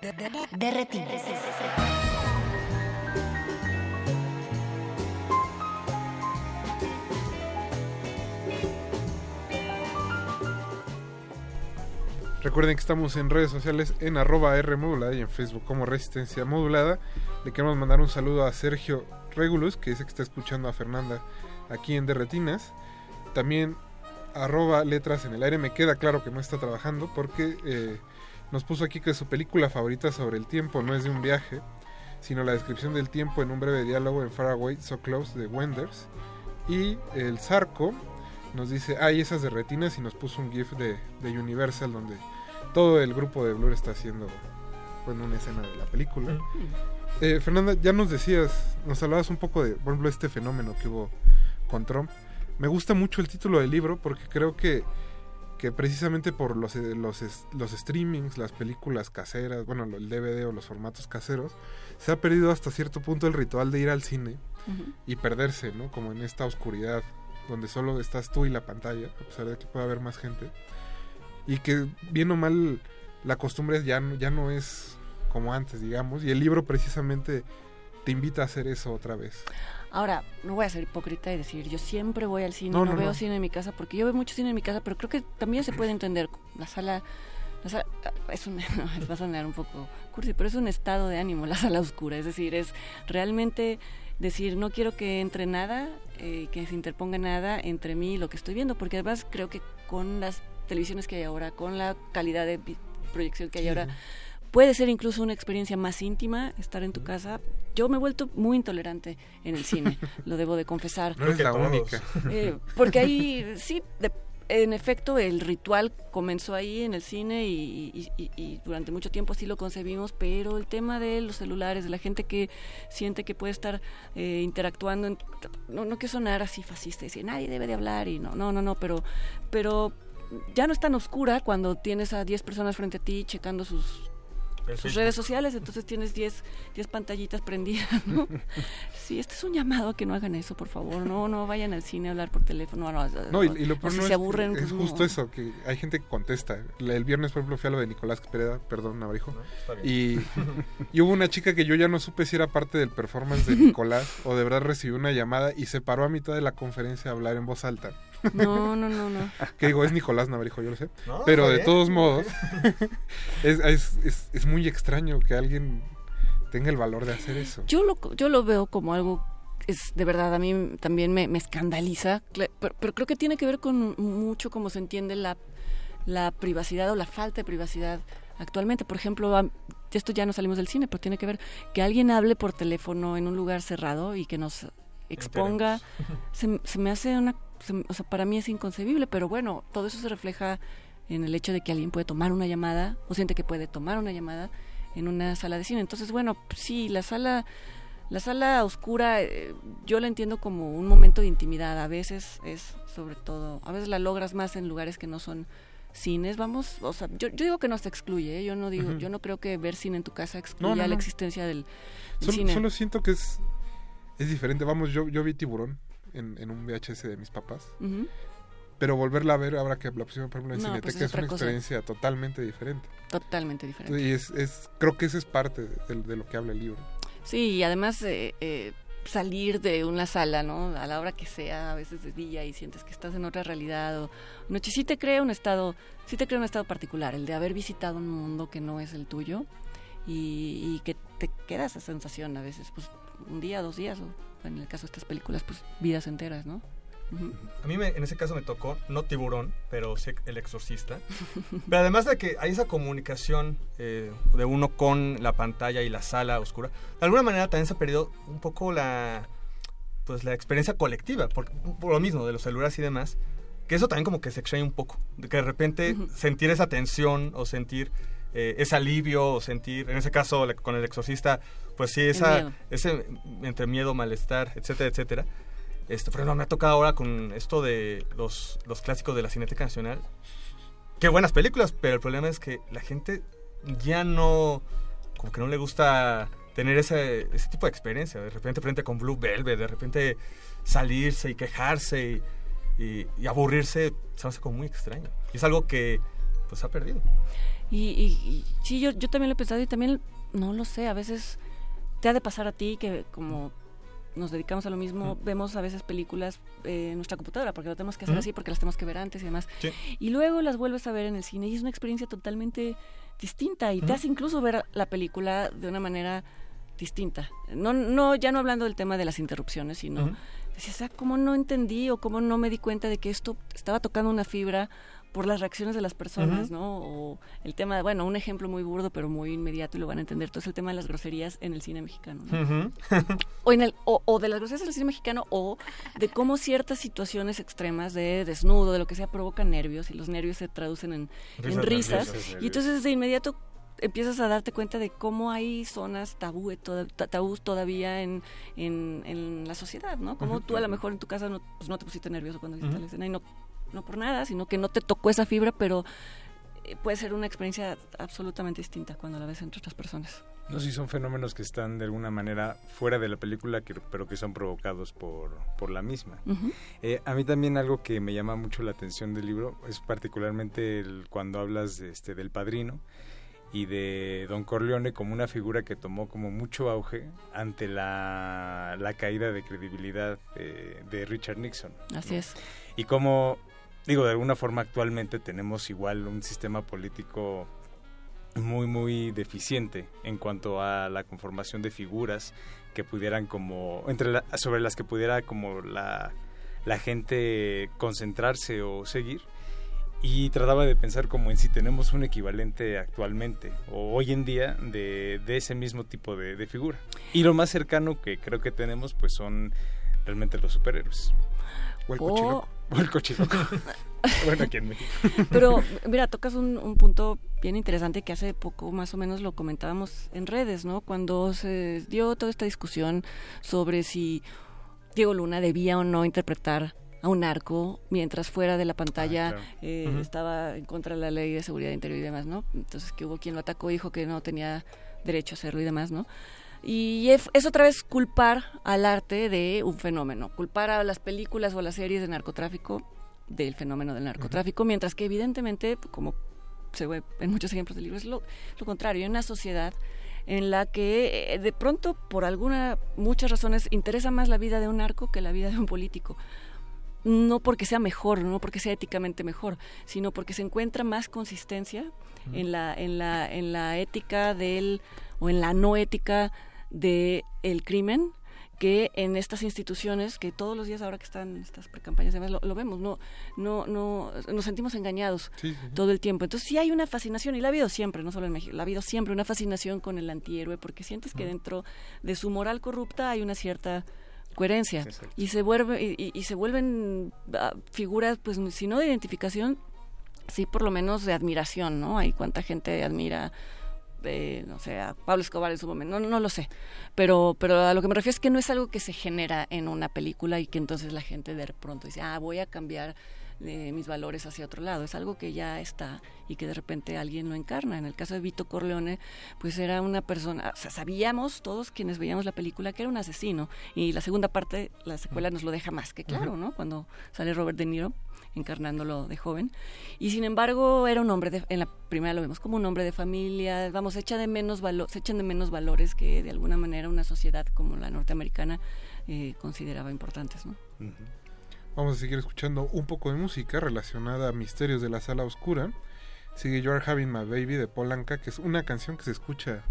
De retinas. Recuerden que estamos en redes sociales en arroba R modulada y en Facebook como Resistencia Modulada. Le queremos mandar un saludo a Sergio Regulus, que dice que está escuchando a Fernanda aquí en Derretinas. También arroba letras en el aire. Me queda claro que no está trabajando porque eh, nos puso aquí que su película favorita sobre el tiempo no es de un viaje, sino la descripción del tiempo en un breve diálogo en Far Away So Close de Wenders. Y el Zarco nos dice, hay esas de retinas y nos puso un GIF de, de Universal donde todo el grupo de Blur está haciendo bueno, una escena de la película. Eh, Fernanda, ya nos decías, nos hablabas un poco de, por ejemplo, este fenómeno que hubo con Trump. Me gusta mucho el título del libro porque creo que, que precisamente por los, eh, los, los streamings, las películas caseras, bueno, el DVD o los formatos caseros, se ha perdido hasta cierto punto el ritual de ir al cine y perderse, ¿no? Como en esta oscuridad donde solo estás tú y la pantalla, a pesar de que pueda haber más gente. Y que bien o mal la costumbre ya no, ya no es como antes, digamos, y el libro precisamente te invita a hacer eso otra vez. Ahora, no voy a ser hipócrita y decir, yo siempre voy al cine, No, no, no, veo no. cine en mi casa, porque yo veo mucho cine en mi casa, pero creo que también se puede entender. La sala, la sala es un, va a sonar un poco cursi, pero es un estado de ánimo, la sala oscura. Es decir, es realmente decir, no quiero que entre nada, eh, que se interponga nada entre mí y lo que estoy viendo, porque además creo que con las televisiones que hay ahora, con la calidad de proyección que hay ahora, puede ser incluso una experiencia más íntima estar en tu casa. Yo me he vuelto muy intolerante en el cine, lo debo de confesar. No eres la única. Eh, porque ahí, sí, de- en efecto, el ritual comenzó ahí en el cine y, y- y- y durante mucho tiempo así lo concebimos, pero el tema de los celulares, de la gente que siente que puede estar eh, interactuando, en- no, no quiero sonar así fascista, y decir nadie debe de hablar y no, no, no, no, pero, pero ya no es tan oscura cuando tienes a 10 personas frente a ti checando sus Sus Facebook. redes sociales, entonces tienes 10 10 pantallitas prendidas, ¿no? sí, este es un llamado a que no hagan eso, por favor. No, no vayan al cine a hablar por teléfono. No, No, y, y lo si no se es, aburren, es pues, no. justo eso, que hay gente que contesta. El viernes, por ejemplo, fui a lo de Nicolás Pereda, perdón, Navarijo, y hubo una chica que yo ya no supe si era parte del performance de Nicolás o de verdad recibió una llamada y se paró a mitad de la conferencia a hablar en voz alta. No, no, no, no. Que digo, es Nicolás Navarijo, yo lo sé. No, pero de bien. todos modos, es, es, es, es muy extraño que alguien tenga el valor de hacer eso. Yo lo, yo lo veo como algo, es de verdad, a mí también me, me escandaliza, pero, pero creo que tiene que ver con mucho cómo se entiende la, la privacidad o la falta de privacidad actualmente. Por ejemplo, esto ya no salimos del cine, pero tiene que ver que alguien hable por teléfono en un lugar cerrado y que nos exponga, se, se me hace una, o sea, para mí es inconcebible, pero bueno, todo eso se refleja en el hecho de que alguien puede tomar una llamada o siente que puede tomar una llamada en una sala de cine. Entonces, bueno, sí, la sala la sala oscura eh, yo la entiendo como un momento de intimidad. A veces es sobre todo, a veces la logras más en lugares que no son cines. Vamos, o sea, yo, yo digo que no se excluye. ¿eh? Yo no digo, yo no creo que ver cine en tu casa excluya No, no, la existencia del, del Solo, cine. solo siento que es, es diferente. Vamos, yo, yo vi Tiburón en, en un VHS de mis papás. Pero volverla a ver ahora que la pusieron por ejemplo en No, Cineteca pues es una cosa. experiencia totalmente diferente. Totalmente diferente. Y es, es, creo que esa es parte de, de lo que habla el libro. Sí, y además eh, eh, salir de una sala, ¿no? A la hora que sea, a veces de día y sientes que estás en otra realidad o noche, sí te crea un estado, sí te crea un estado particular, el de haber visitado un mundo que no es el tuyo y, y que te queda esa sensación a veces, pues un día, dos días, o en el caso de estas películas, pues vidas enteras, ¿no? A mí me- en ese caso me tocó, no tiburón, pero sí el exorcista. Pero además de que hay esa comunicación eh, de uno con la pantalla y la sala oscura, de alguna manera también se ha perdido un poco la pues la experiencia colectiva, por, por lo mismo de los celulares y demás, que eso también como que se extraña un poco, de que de repente sentir esa tensión o sentir eh, ese alivio o sentir, en ese caso con el exorcista, pues sí, esa, ese entre miedo, malestar, etcétera, etcétera. Este, por ejemplo, me ha tocado ahora con esto de los, los clásicos de la Cineteca Nacional. Qué buenas películas, pero el problema es que la gente ya no, como que no le gusta tener ese, ese tipo de experiencia. De repente frente con Blue Velvet, de repente salirse y quejarse y, y- y aburrirse, se hace como muy extraño. Y es algo que pues ha perdido. Y, y- y sí, yo, yo también lo he pensado y también, no lo sé, a veces te ha de pasar a ti que como nos dedicamos a lo mismo, vemos a veces películas eh, en nuestra computadora, porque lo tenemos que hacer así, porque las tenemos que ver antes y demás. Sí. Y luego las vuelves a ver en el cine y es una experiencia totalmente distinta y te hace incluso ver la película de una manera distinta. No, no, ya no hablando del tema de las interrupciones, sino decías, ah, cómo no entendí o cómo no me di cuenta de que esto estaba tocando una fibra por las reacciones de las personas. ¿no? O el tema, de- bueno, un ejemplo muy burdo pero muy inmediato y lo van a entender, todo es el tema de las groserías en el cine mexicano, ¿no? O, en el, o, o de las groserías en el cine mexicano o de cómo ciertas situaciones extremas de desnudo, de lo que sea, provocan nervios y los nervios se traducen en en Risas. Y entonces de inmediato empiezas a darte cuenta de cómo hay zonas tabú, toda- ta- tabús todavía en, en, en la sociedad, ¿no? Como tú a lo mejor en tu casa no, pues no te pusiste nervioso cuando viste Ujú. la escena y no, no por nada, sino que no te tocó esa fibra, pero eh, puede ser una experiencia absolutamente distinta cuando la ves entre otras personas. No sé si son fenómenos que están de alguna manera fuera de la película, que- pero que son provocados por, por la misma. Eh, a mí también algo que me llama mucho la atención del libro es particularmente el- cuando hablas de, este, del padrino y de Don Corleone como una figura que tomó como mucho auge ante la, la caída de credibilidad de Richard Nixon. Así es. Y como, digo, de alguna forma actualmente tenemos igual un sistema político muy, muy deficiente en cuanto a la conformación de figuras que pudieran como, entre la- sobre las que pudiera como la, la gente concentrarse o seguir. Y trataba de pensar como en si tenemos un equivalente actualmente o hoy en día de, de ese mismo tipo de, de figura. Y lo más cercano que creo que tenemos pues son realmente los superhéroes. O el O, cochiloco. O el cochiloco. bueno, aquí en México. Pero mira, tocas un, un punto bien interesante que hace poco más o menos lo comentábamos en redes, ¿no? Cuando se dio toda esta discusión sobre si Diego Luna debía o no interpretar a un narco mientras fuera de la pantalla claro. eh, estaba en contra de la ley de seguridad interior y demás, ¿no? Entonces que hubo quien lo atacó y dijo que no tenía derecho a hacerlo y demás, ¿no? Y es, es otra vez culpar al arte de un fenómeno, culpar a las películas o a las series de narcotráfico del fenómeno del narcotráfico, mientras que evidentemente, como se ve en muchos ejemplos del libro, es lo, lo contrario, hay una sociedad en la que eh, de pronto, por alguna, muchas razones, interesa más la vida de un narco que la vida de un político. No porque sea mejor, no porque sea éticamente mejor, sino porque se encuentra más consistencia en la, en la, en la ética del, o en la no ética del el crimen que en estas instituciones que todos los días ahora que están estas precampañas además lo, lo vemos no no no nos sentimos engañados Sí, sí, sí. todo el tiempo. Entonces sí hay una fascinación y la ha habido siempre no solo en México la ha habido siempre una fascinación con el antihéroe porque sientes que dentro de su moral corrupta hay una cierta coherencia y se vuelve y, y- y se vuelven ah, figuras pues si no de identificación sí por lo menos de admiración no hay cuánta gente admira eh, no sé, a Pablo Escobar en su momento, no, no lo sé, pero, pero a lo que me refiero es que no es algo que se genera en una película y que entonces la gente de pronto dice, ah, voy a cambiar eh, mis valores hacia otro lado, es algo que ya está y que de repente alguien lo encarna. En el caso de Vito Corleone, pues era una persona, o sea, sabíamos todos quienes veíamos la película que era un asesino y la segunda parte, la secuela nos lo deja más que claro. ¿no? Cuando sale Robert De Niro encarnándolo de joven. Y sin embargo, era un hombre, de, en la primera lo vemos como un hombre de familia, vamos, echa de menos valo- se echan de menos valores que de alguna manera una sociedad como la norteamericana eh, consideraba importantes, ¿no? Vamos a seguir escuchando un poco de música relacionada a Misterios de la Sala Oscura. Sigue You're Having My Baby de Polanca, que es una canción que se escucha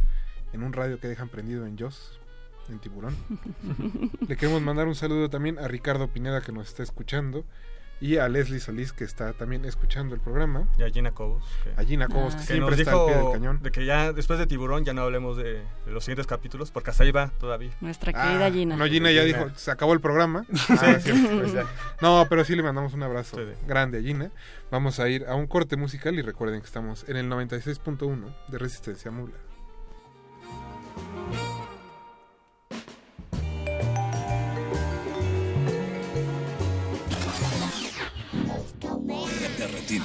en un radio que dejan prendido en Joss, en Tiburón. Le queremos mandar un saludo también a Ricardo Pineda que nos está escuchando y a Leslie Solís que está también escuchando el programa. Y a Gina Cobos. Que, A Gina Cobos, que siempre nos está al pie del cañón. De que ya después de Tiburón ya no hablemos de, de los siguientes capítulos, porque hasta ahí va todavía. Nuestra Ah, No, Gina ya dijo, se acabó el programa. Ah, sí, pues ya. No, pero sí le mandamos un abrazo Sí, grande a Gina. Vamos a ir a un corte musical y recuerden que estamos en el 96.1 de Resistencia Mula. De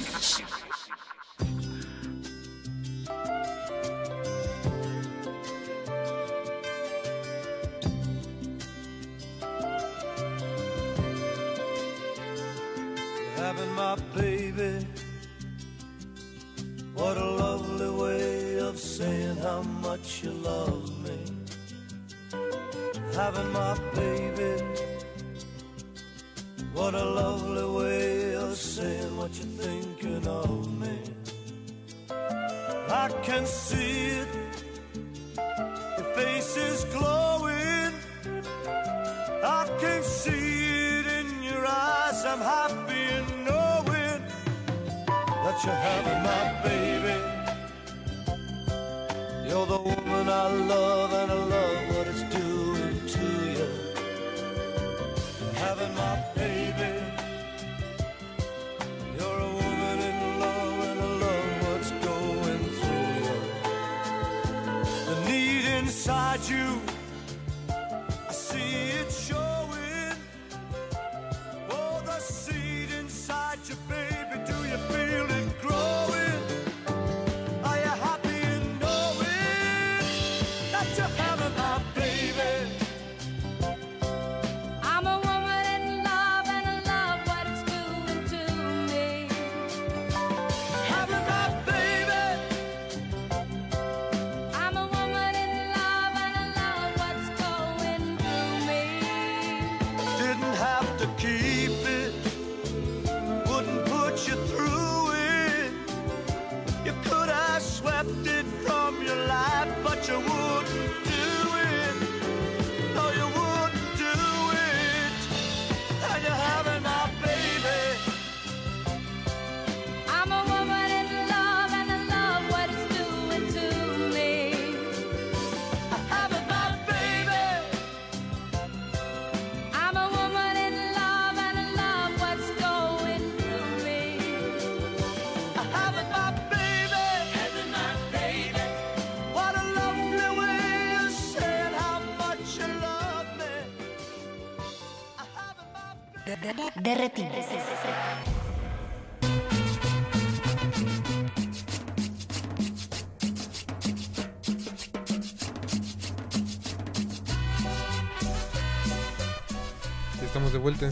having my baby. What a lovely way of saying how much you love me. Having my baby. What a lovely way of saying what you're thinking of me. I can see it. Your face is glowing. I can see it in your eyes. I'm happy in knowing that you're having my baby. You're the woman I love, and I love what it's doing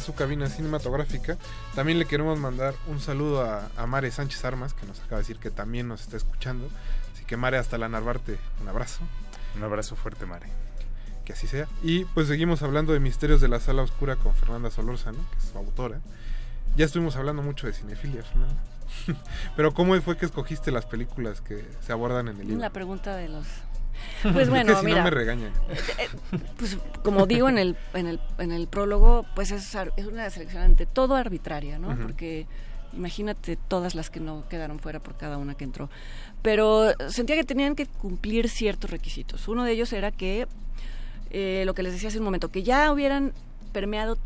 su cabina cinematográfica. También le queremos mandar un saludo a, a Mare Sánchez Armas, que nos acaba de decir que también nos está escuchando. Así que Mare, hasta la Narvarte, un abrazo. Un abrazo fuerte, Mare. Que así sea. Y pues seguimos hablando de Misterios de la Sala Oscura con Fernanda Solórzano, que es su autora. Ya estuvimos hablando mucho de cinefilia, Fernanda. Pero ¿cómo fue que escogiste las películas que se abordan en el libro? La pregunta de los... Pues bueno, si mira, no me regañan. eh, pues como digo en el, en el, en el prólogo, pues es, es una selección ante todo arbitraria, ¿no? Porque imagínate todas las que no quedaron fuera por cada una que entró. Pero sentía que tenían que cumplir ciertos requisitos. Uno de ellos era que, eh, lo que les decía hace un momento, que ya hubieran permeado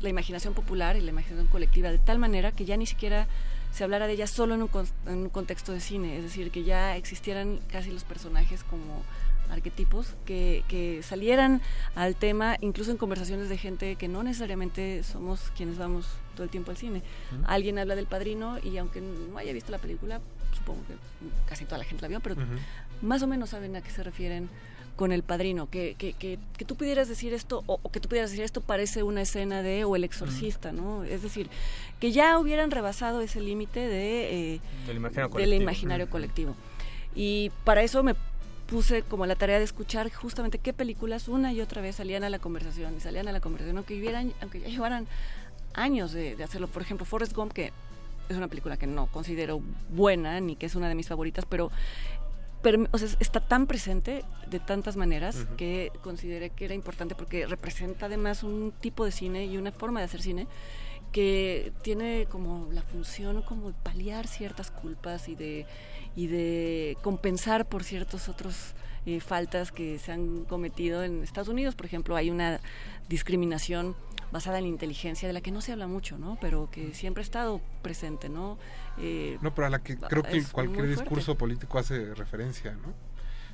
la imaginación popular y la imaginación colectiva de tal manera que ya ni siquiera se hablara de ellas solo en un, con- en un contexto de cine, es decir, que ya existieran casi los personajes como arquetipos que, que salieran al tema, incluso en conversaciones de gente que no necesariamente somos quienes vamos todo el tiempo al cine. Alguien habla del padrino y aunque no haya visto la película, supongo que casi toda la gente la vio, pero más o menos saben a qué se refieren con el padrino, que, que, que, que tú pudieras decir esto, o, o que tú pudieras decir esto parece una escena de o el exorcista, ¿no? Es decir, que ya hubieran rebasado ese límite de, eh, Del imaginario del colectivo. imaginario Ujú. colectivo. Y para eso me puse como la tarea de escuchar justamente qué películas una y otra vez salían a la conversación, y salían a la conversación, aunque, hubieran, aunque ya llevaran años de, de hacerlo. Por ejemplo, Forrest Gump, que es una película que no considero buena, ni que es una de mis favoritas, pero o sea, está tan presente de tantas maneras que consideré que era importante porque representa además un tipo de cine y una forma de hacer cine que tiene como la función como de paliar ciertas culpas y de y de compensar por ciertos otros eh, faltas que se han cometido en Estados Unidos. Por ejemplo hay una discriminación basada en la inteligencia de la que no se habla mucho no pero que siempre ha estado presente no Eh, No, pero a la que creo que es cualquier discurso político hace referencia, ¿no?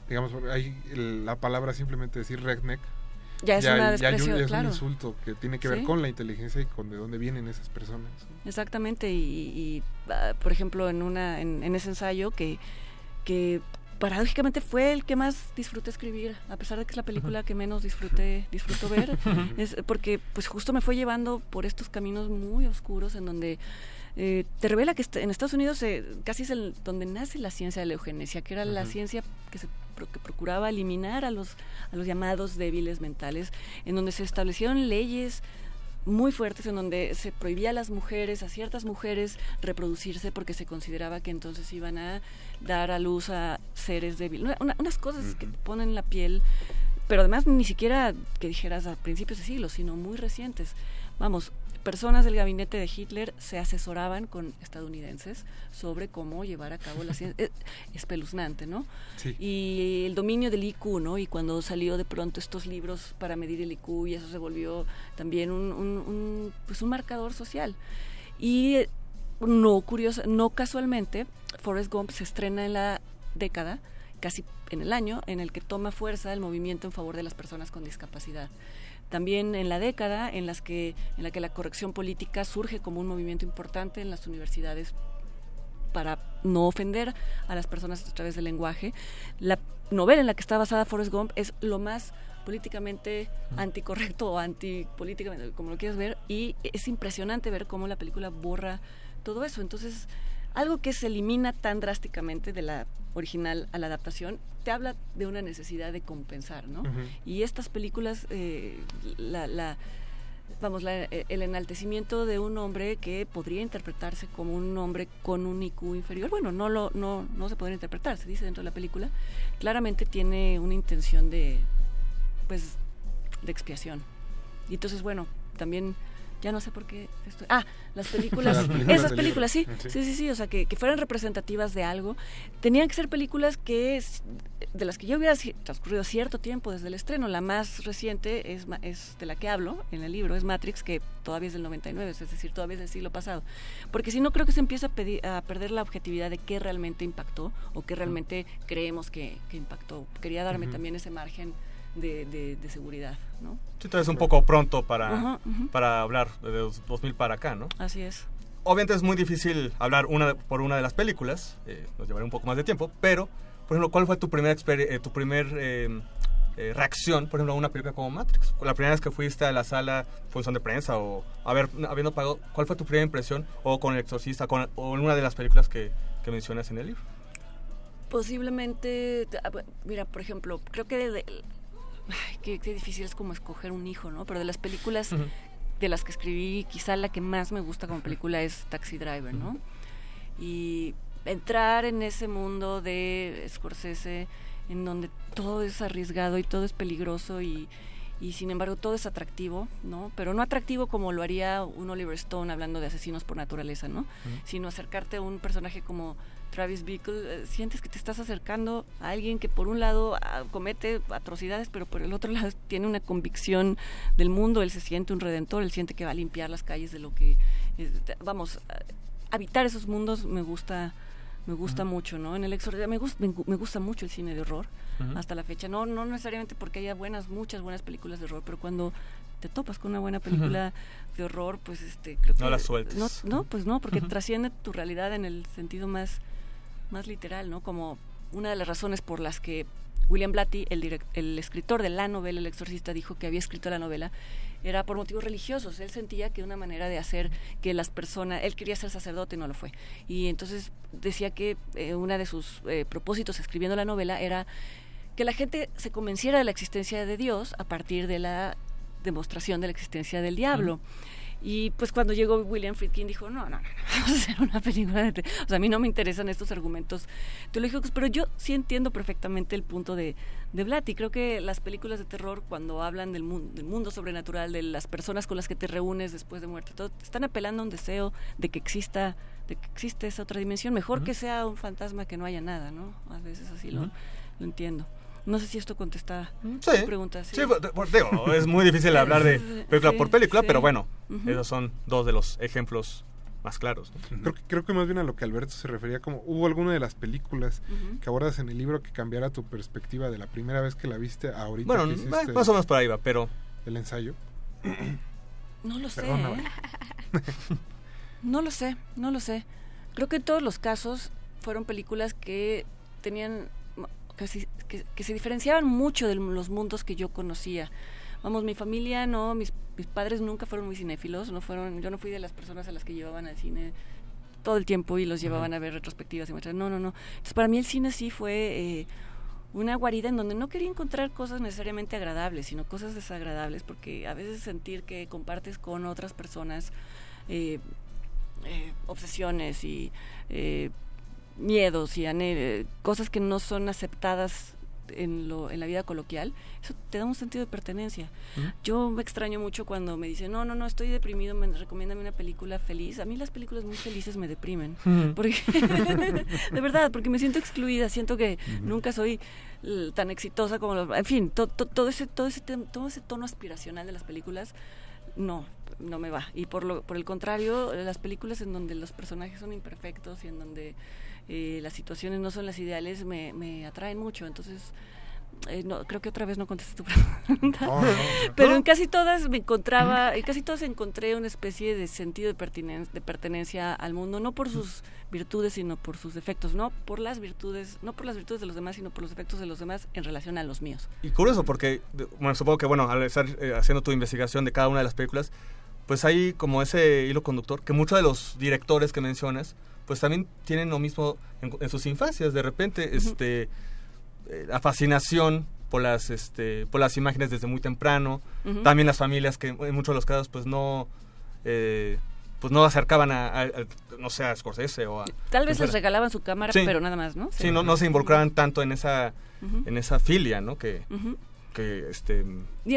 Digamos, hay la palabra simplemente decir redneck. Ya es una hay- hay un, es claro. un insulto que tiene que ver Sí. con la inteligencia y con de dónde vienen esas personas. Exactamente, y, y, ah, por ejemplo, en, una, en, en ese ensayo que, que paradójicamente fue el que más disfruté escribir, a pesar de que es la película que menos disfruté, disfruto ver, es porque pues justo me fue llevando por estos caminos muy oscuros en donde eh, te revela que en Estados Unidos eh, casi es el, donde nace la ciencia de la eugenesia, que era la ciencia que se que procuraba eliminar a los a los llamados débiles mentales, en donde se establecieron leyes muy fuertes en donde se prohibía a las mujeres, a ciertas mujeres, reproducirse porque se consideraba que entonces iban a dar a luz a seres débiles. Una- una- unas cosas que te ponen la piel, pero además ni siquiera que dijeras a principios de siglo, sino muy recientes. Vamos, personas del gabinete de Hitler se asesoraban con estadounidenses sobre cómo llevar a cabo la ciencia. Es espeluznante, ¿no? Sí. Y el dominio del IQ, ¿no? Y cuando salió de pronto estos libros para medir el IQ y eso se volvió también un, un- un, pues un marcador social. Y eh, no curiosa, no casualmente, Forrest Gump se estrena en la década, casi en el año, en el que toma fuerza el movimiento en favor de las personas con discapacidad. También en la década en, las que, en la que la corrección política surge como un movimiento importante en las universidades para no ofender a las personas a través del lenguaje. La novela en la que está basada Forrest Gump es lo más políticamente anticorrecto o antipolíticamente, como lo quieras ver, y es impresionante ver cómo la película borra todo eso. Entonces, algo que se elimina tan drásticamente de la original a la adaptación, te habla de una necesidad de compensar, ¿no? Y estas películas, eh, la, la- vamos, la- eh, el enaltecimiento de un hombre que podría interpretarse como un hombre con un IQ inferior, bueno, no lo, no, no se podría interpretar, se dice dentro de la película, claramente tiene una intención de, pues, de expiación. Y entonces, bueno, también ya no sé por qué estoy... Ah, las películas, Las películas esas películas, sí. Sí. sí, sí, sí, o sea, que, que fueran representativas de algo. Tenían que ser películas que es- de las que ya hubiera transcurrido cierto tiempo desde el estreno. La más reciente es, es de la que hablo en el libro, es Matrix, que todavía es del 99, es decir, todavía es del siglo pasado. Porque si no, creo que se empieza a, pedi- a perder la objetividad de qué realmente impactó o qué realmente creemos que, que impactó. Quería darme también ese margen de, de- de seguridad, ¿no? Sí, todavía es un poco pronto para, para hablar de los 2000 para acá, ¿no? Así es. Obviamente es muy difícil hablar una por una de las películas, eh, nos llevará un poco más de tiempo, pero, por ejemplo, ¿cuál fue tu primera eh, tu primer eh, eh, reacción, por ejemplo, a una película como Matrix? La primera vez que fuiste a la sala, función de prensa o haber, habiendo pagado, ¿cuál fue tu primera impresión? O con El Exorcista, con, o en una de las películas que, que mencionas en el libro. Posiblemente, ah, mira, por ejemplo, creo que de, de- ay, qué, qué difícil es como escoger un hijo, ¿no? Pero de las películas de las que escribí, quizá la que más me gusta como película es Taxi Driver, ¿no? Y entrar en ese mundo de Scorsese, en donde todo es arriesgado y todo es peligroso y, y sin embargo todo es atractivo, ¿no? Pero no atractivo como lo haría un Oliver Stone hablando de asesinos por naturaleza, ¿no? Sino acercarte a un personaje como Travis Bickle, eh, sientes que te estás acercando a alguien que por un lado ah, comete atrocidades, pero por el otro lado tiene una convicción del mundo, él se siente un redentor, él siente que va a limpiar las calles de lo que, vamos, ah, habitar esos mundos me gusta me gusta mucho, ¿no? En el exorcista me, gus- me, me gusta mucho el cine de horror hasta la fecha. No, no necesariamente porque haya buenas, muchas buenas películas de horror, pero cuando te topas con una buena película de horror, pues este, creo que No la sueltes. No, no, pues no, porque trasciende tu realidad en el sentido más, más literal, ¿no? Como una de las razones por las que William Blatty, el, direc- el escritor de la novela El Exorcista, dijo que había escrito la novela, era por motivos religiosos. Él sentía que una manera de hacer que las personas, él quería ser sacerdote y no lo fue. Y entonces decía que eh, una de sus eh, propósitos escribiendo la novela era que la gente se convenciera de la existencia de Dios a partir de la demostración de la existencia del diablo. Y pues cuando llegó William Friedkin dijo, no, no, no, vamos a hacer una película de... O sea, a mí no me interesan estos argumentos teológicos, pero yo sí entiendo perfectamente el punto de, de Blatty. Creo que las películas de terror, cuando hablan del, mun- del mundo sobrenatural, de las personas con las que te reúnes después de muerte, todo, están apelando a un deseo de que exista de que existe esa otra dimensión. Mejor que sea un fantasma que no haya nada, ¿no? A veces así lo, lo entiendo. No sé si esto contesta Sí. tu pregunta. Sí, por- por- digo, es muy difícil hablar de película Sí, por película, sí. pero bueno, esos son dos de los ejemplos más claros. ¿no? Creo que, creo que más bien a lo que Alberto se refería, como hubo alguna de las películas que abordas en el libro que cambiara tu perspectiva de la primera vez que la viste a ahorita Bueno, que eh, más o menos por ahí va, pero... el ensayo. No lo sé. ¿eh? No lo sé, no lo sé. Creo que en todos los casos fueron películas que tenían que, se- que- que se diferenciaban mucho de los mundos que yo conocía. Vamos, mi familia no, mis, mis padres nunca fueron muy cinéfilos, no fueron, yo no fui de las personas a las que llevaban al cine todo el tiempo y los llevaban a ver retrospectivas y muestras. No, no, no. Entonces para mí el cine sí fue eh, una guarida en donde no quería encontrar cosas necesariamente agradables, sino cosas desagradables, porque a veces sentir que compartes con otras personas eh, eh, obsesiones y eh, miedos y eh, cosas que no son aceptadas en, lo, en la vida coloquial, eso te da un sentido de pertenencia. Yo me extraño mucho cuando me dicen, no, no, no, estoy deprimido, me recomiéndame una película feliz. A mí las películas muy felices me deprimen. Porque, de verdad, porque me siento excluida, siento que nunca soy tan exitosa como los... En fin, to- to- todo, ese, todo, ese, todo ese tono aspiracional de las películas, no, no me va. Y por, lo, por el contrario, las películas en donde los personajes son imperfectos y en donde eh, las situaciones no son las ideales me, me atraen mucho. Entonces, eh, no, creo que otra vez no contesté tu pregunta. No, no, no. Pero en casi todas me encontraba, en casi todas encontré una especie de sentido de, de pertenencia al mundo, no por sus virtudes, sino por sus defectos, no por las virtudes, no por las virtudes de los demás, sino por los defectos de los demás en relación a los míos. Y curioso porque, bueno, supongo que, bueno, al estar eh, haciendo tu investigación de cada una de las películas, pues hay como ese hilo conductor que muchos de los directores que mencionas, pues también tienen lo mismo en, en sus infancias. De repente, este, eh, la fascinación por las, este, por las imágenes desde muy temprano. También las familias que en muchos de los casos, pues no, eh, pues no acercaban a, a- a- no sé, a Scorsese o a... Tal vez les regalaban su cámara, Sí. pero nada más, ¿no? Sí, no, no se involucraban tanto en esa, en esa filia, ¿no? Que. Que este,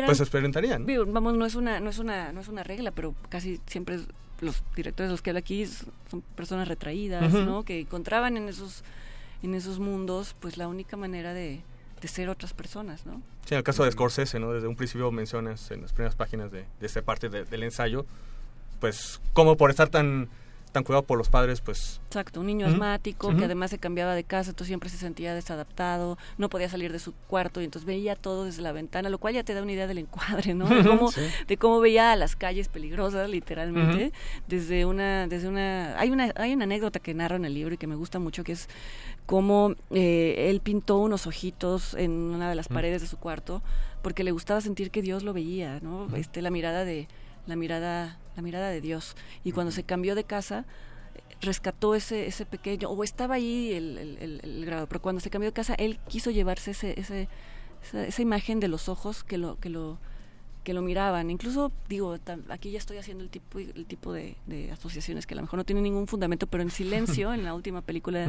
pues experimentarían. Vamos, no es una, no es una, no es una regla, pero casi siempre los directores de los que hablo aquí son personas retraídas. ¿no? Que encontraban en esos, en esos mundos, pues la única manera de, de ser otras personas, ¿no? Sí, en el caso de Scorsese, ¿no? Desde un principio mencionas en las primeras páginas de, de esta parte de- del ensayo, pues como por estar tan tan cuidado por los padres, pues... Exacto, un niño asmático que además se cambiaba de casa, entonces siempre se sentía desadaptado, no podía salir de su cuarto y entonces veía todo desde la ventana, lo cual ya te da una idea del encuadre, ¿no? De cómo, Sí. de cómo veía las calles peligrosas, literalmente, desde una, desde una, hay una, hay una anécdota que narra en el libro y que me gusta mucho, que es cómo eh, él pintó unos ojitos en una de las paredes de su cuarto porque le gustaba sentir que Dios lo veía, ¿no? Este, la mirada de, la mirada, la mirada de Dios. Y cuando se cambió de casa, rescató ese, ese pequeño, o estaba ahí el, el, el- el grado, pero cuando se cambió de casa, él quiso llevarse ese, ese, esa, esa imagen de los ojos que lo, que lo, que lo miraban. Incluso, digo, tam- aquí ya estoy haciendo el tipo, el tipo de, de asociaciones que a lo mejor no tienen ningún fundamento, pero en silencio, en la última película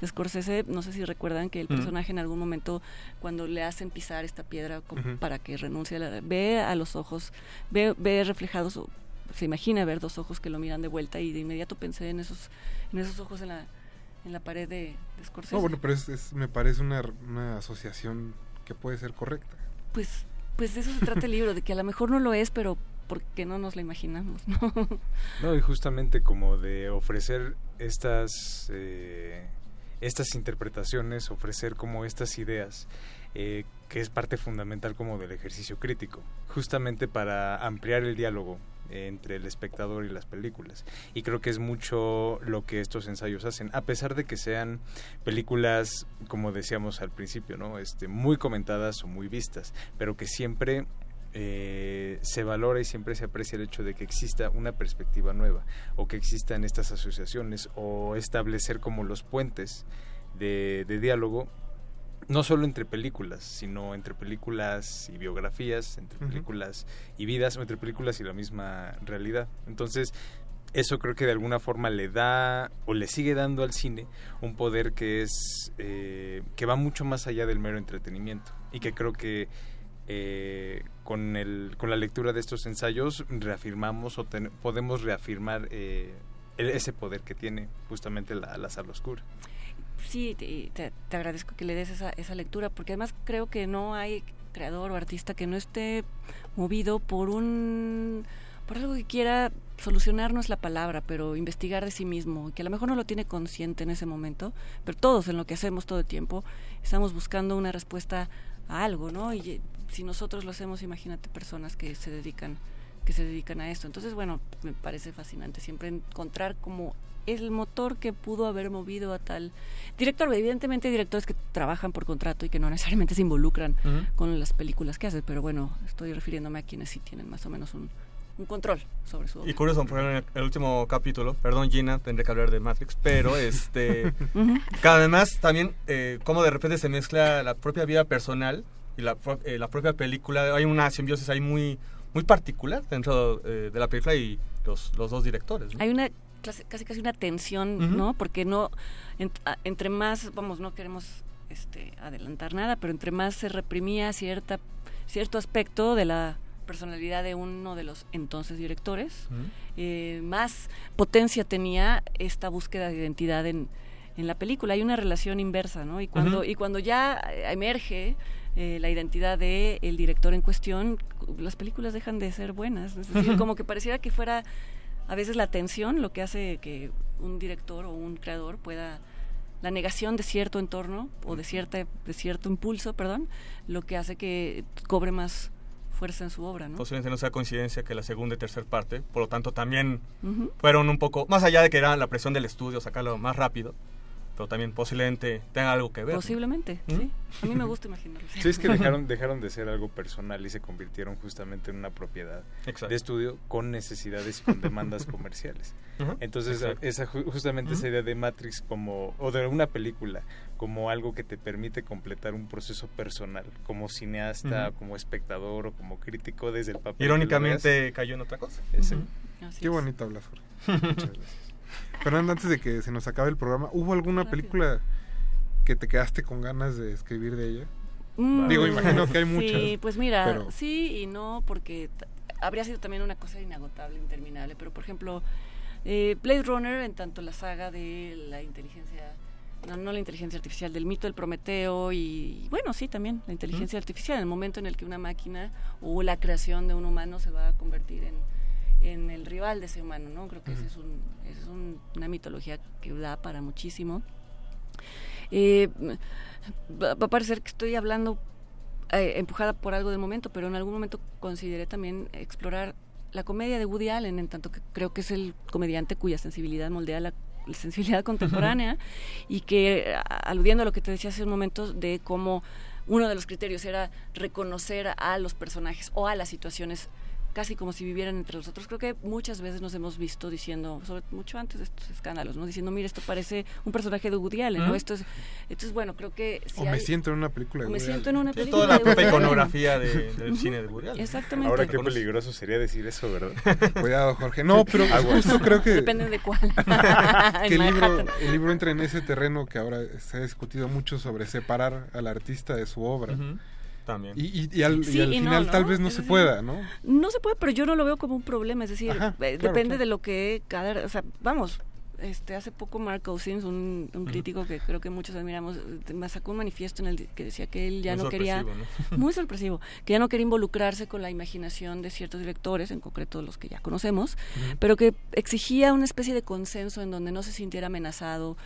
de Scorsese, no sé si recuerdan que el personaje en algún momento, cuando le hacen pisar esta piedra Ujú. para que renuncie, a la- ve a los ojos, ve, ve reflejados, se imagina ver dos ojos que lo miran de vuelta y de inmediato pensé en esos, en esos ojos en la, en la pared de, de Scorsese. No, bueno, pero es, es- me parece una, una asociación que puede ser correcta. Pues, pues de eso se trata el libro, de que a lo mejor no lo es, pero porque no nos lo imaginamos, ¿no? No, y justamente como de ofrecer estas, eh, estas interpretaciones, ofrecer como estas ideas, eh, que es parte fundamental como del ejercicio crítico, justamente para ampliar el diálogo entre el espectador y las películas. Y creo que es mucho lo que estos ensayos hacen, a pesar de que sean películas, como decíamos al principio, ¿no? Este, muy comentadas o muy vistas, pero que siempre eh, se valora y siempre se aprecia el hecho de que exista una perspectiva nueva o que existan estas asociaciones o establecer como los puentes de, de diálogo no solo entre películas, sino entre películas y biografías, entre películas y vidas o entre películas y la misma realidad. Entonces, eso creo que de alguna forma le da o le sigue dando al cine un poder que es eh, que va mucho más allá del mero entretenimiento y que creo que eh, con el con la lectura de estos ensayos reafirmamos o ten- podemos reafirmar eh, el- ese poder que tiene justamente la, la sala oscura. Sí, te, agradezco que le des esa, esa lectura, porque además creo que no hay creador o artista que no esté movido por un por algo que quiera solucionar no es la palabra, pero investigar de sí mismo, que a lo mejor no lo tiene consciente en ese momento, pero todos en lo que hacemos todo el tiempo estamos buscando una respuesta a algo, ¿no? Y eh, si nosotros lo hacemos, imagínate personas que se dedican que se dedican a esto. Entonces, bueno, me parece fascinante siempre encontrar como el motor que pudo haber movido a tal director. Evidentemente hay directores que trabajan por contrato y que no necesariamente se involucran con las películas que hacen, pero bueno, estoy refiriéndome a quienes sí tienen más o menos un, un control sobre su obra. Y curioso, por ejemplo, en el, último capítulo, perdón Gina, tendré que hablar de Matrix, pero este, además también eh, como de repente se mezcla la propia vida personal y la, eh, la propia película, hay una simbiosis ahí muy, muy particular dentro eh, de la película y los, los dos directores. ¿no? Hay una casi casi una tensión. ¿no? Porque no ent- a- entre más, vamos, no queremos este adelantar nada, pero entre más se reprimía cierta cierto aspecto de la personalidad de uno de los entonces directores, eh, más potencia tenía esta búsqueda de identidad en, en la película. Hay una relación inversa, ¿no? Y cuando, y cuando ya eh, emerge eh, la identidad del el director en cuestión, las películas dejan de ser buenas. Es decir, como que pareciera que fuera a veces la tensión lo que hace que un director o un creador pueda la negación de cierto entorno o de cierta de cierto impulso, perdón, lo que hace que cobre más fuerza en su obra, ¿no? Posiblemente no sea coincidencia que la segunda y tercera parte, por lo tanto también fueron un poco, más allá de que era la presión del estudio, sacarlo más rápido, pero también posiblemente tenga algo que ver. Posiblemente, ¿Mm? sí. A mí me gusta imaginarlo. Sí, es que dejaron, dejaron de ser algo personal y se convirtieron justamente en una propiedad Exacto. de estudio con necesidades y con demandas comerciales. Entonces, Exacto. esa, ju- justamente esa idea de Matrix como, o de una película, como algo que te permite completar un proceso personal, como cineasta, como espectador o como crítico desde el papel. Irónicamente cayó en otra cosa. Qué bonito hablas, Jorge. Muchas gracias. Fernanda, antes de que se nos acabe el programa, ¿hubo alguna película que te quedaste con ganas de escribir de ella? Mm, Digo, imagino que hay muchas. Sí, pues mira, pero- sí y no, porque habría sido también una cosa inagotable, interminable. Pero, por ejemplo, eh, Blade Runner, en tanto la saga de la inteligencia, no, no la inteligencia artificial, del mito del Prometeo y, bueno, sí, también la inteligencia artificial, en el momento en el que una máquina o la creación de un humano se va a convertir en, en el rival de ese humano, ¿no? Creo que esa es, un, es un- una mitología que da para muchísimo. Eh, va, va a parecer que estoy hablando eh, empujada por algo del momento, pero en algún momento consideré también explorar la comedia de Woody Allen, en tanto que creo que es el comediante cuya sensibilidad moldea la, sensibilidad contemporánea y que, aludiendo a lo que te decía hace un momento, de cómo uno de los criterios era reconocer a los personajes o a las situaciones casi como si vivieran entre nosotros. Creo que muchas veces nos hemos visto diciendo, sobre mucho antes de estos escándalos, ¿no? Diciendo, mira, esto parece un personaje de Woody Allen, ¿no? Ujú. Esto es, entonces, bueno, creo que... si o me siento en una película de o me Woody siento Allen. en una Sí, película toda la de Woody propia Allen. iconografía de- del cine de Woody Allen. Exactamente. Ahora qué peligroso sería decir eso, ¿verdad? Cuidado, Jorge. No, pero justo creo que... Depende de cuál. que el libro, el libro entra en ese terreno que ahora se ha discutido mucho sobre separar al artista de su obra. También. Y, y- y al, y Sí al y no, final ¿no? tal vez no se pueda, ¿no? No se puede, pero yo no lo veo como un problema, es decir, Ajá, eh, claro, depende claro. de lo que cada, o sea, vamos, este hace poco Mark Cousins, un, un crítico que creo que muchos admiramos, eh, me sacó un manifiesto en el que decía que él ya Muy no quería sorpresivo, ¿no? muy sorpresivo, que ya no quería involucrarse con la imaginación de ciertos directores, en concreto los que ya conocemos, pero que exigía una especie de consenso en donde no se sintiera amenazado,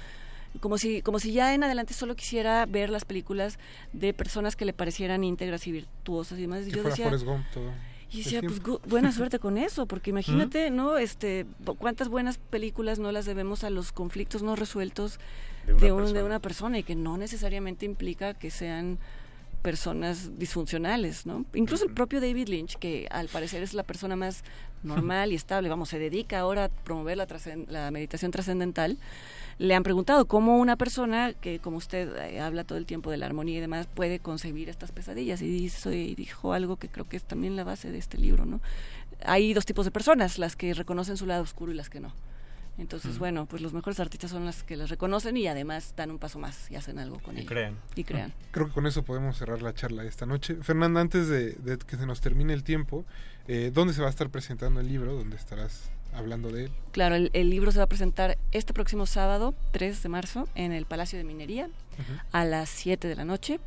como si, como si ya en adelante solo quisiera ver las películas de personas que le parecieran íntegras y virtuosas y demás. Que yo fuera decía, Forrest Gump todo. y el decía, pues buena suerte con eso, porque imagínate, ¿no? Este, cuántas buenas películas no las debemos a los conflictos no resueltos De una de, un- de persona. una persona y que no necesariamente implica que sean personas disfuncionales, ¿no? Incluso el propio David Lynch, que al parecer es la persona más normal y estable, vamos, se dedica ahora a promover la, la meditación trascendental, le han preguntado cómo una persona que, como usted eh, habla todo el tiempo de la armonía y demás, puede concebir estas pesadillas. Y, hizo- y dijo algo que creo que es también la base de este libro, ¿no? Hay dos tipos de personas, las que reconocen su lado oscuro y las que no. Entonces, bueno, pues los mejores artistas son las que las reconocen y además dan un paso más y hacen algo con Y ello. crean. Y crean. Creo que con eso podemos cerrar la charla de esta noche. Fernanda, antes de, de que se nos termine el tiempo, eh, ¿dónde se va a estar presentando el libro? ¿Dónde estarás hablando de él? Claro, el, el libro se va a presentar este próximo sábado, 3 de marzo, en el Palacio de Minería, a las 7 de la noche,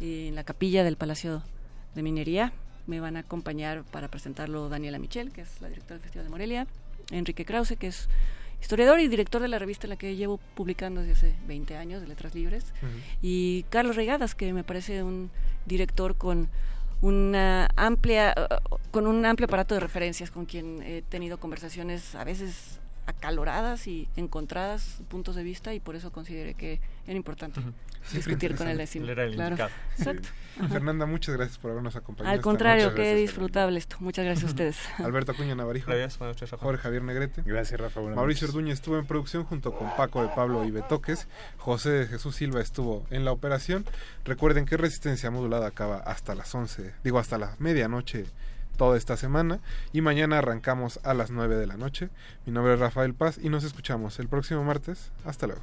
en la capilla del Palacio de Minería. Me van a acompañar para presentarlo Daniela Michel, que es la directora del Festival de Morelia, Enrique Krause, que es historiador y director de la revista en la que llevo publicando desde hace 20 años, de Letras Libres, y Carlos Regadas, que me parece un director con una amplia uh, con un amplio aparato de referencias con quien he tenido conversaciones a veces acaloradas y encontradas puntos de vista y por eso consideré que era importante Discutir con. Él era el Claro. indicado. Exacto. Ajá. Fernanda, muchas gracias por habernos acompañado. Al contrario, noche. qué disfrutable esto. Muchas gracias a ustedes. Alberto Acuña Navarijo. Gracias, buenas noches, Rafa. Jorge Javier Negrete. Gracias, Rafa. buenas Mauricio. Orduña estuvo en producción junto con Paco de Pablo y Betoques. José de Jesús Silva estuvo en la operación. Recuerden que Resistencia Modulada acaba hasta las 11, digo hasta la medianoche toda esta semana y mañana arrancamos a las 9 de la noche. Mi nombre es Rafael Paz y nos escuchamos el próximo martes. Hasta luego.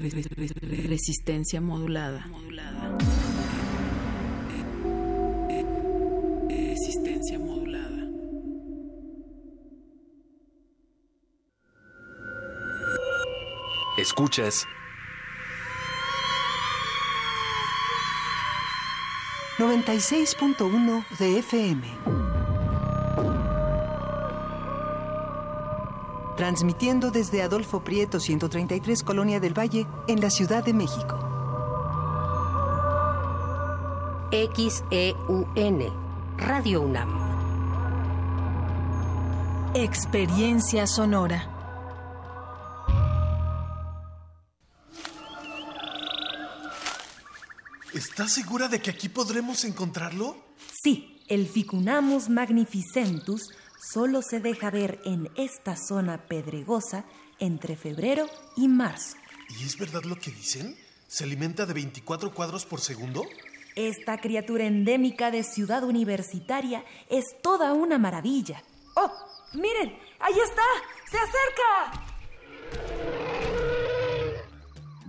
Resistencia modulada. Resistencia modulada. Escuchas 96.1 de FM. Transmitiendo desde Adolfo Prieto 133 Colonia del Valle en la Ciudad de México. XEUN, Radio UNAM. Experiencia sonora. ¿Estás segura de que aquí podremos encontrarlo? Sí, el Ficunamus magnificentus solo se deja ver en esta zona pedregosa entre febrero y marzo. ¿Y es verdad lo que dicen? ¿Se alimenta de 24 cuadros por segundo? Esta criatura endémica de ciudad universitaria es toda una maravilla. ¡Oh! ¡Miren! ¡Ahí está! ¡Se acerca!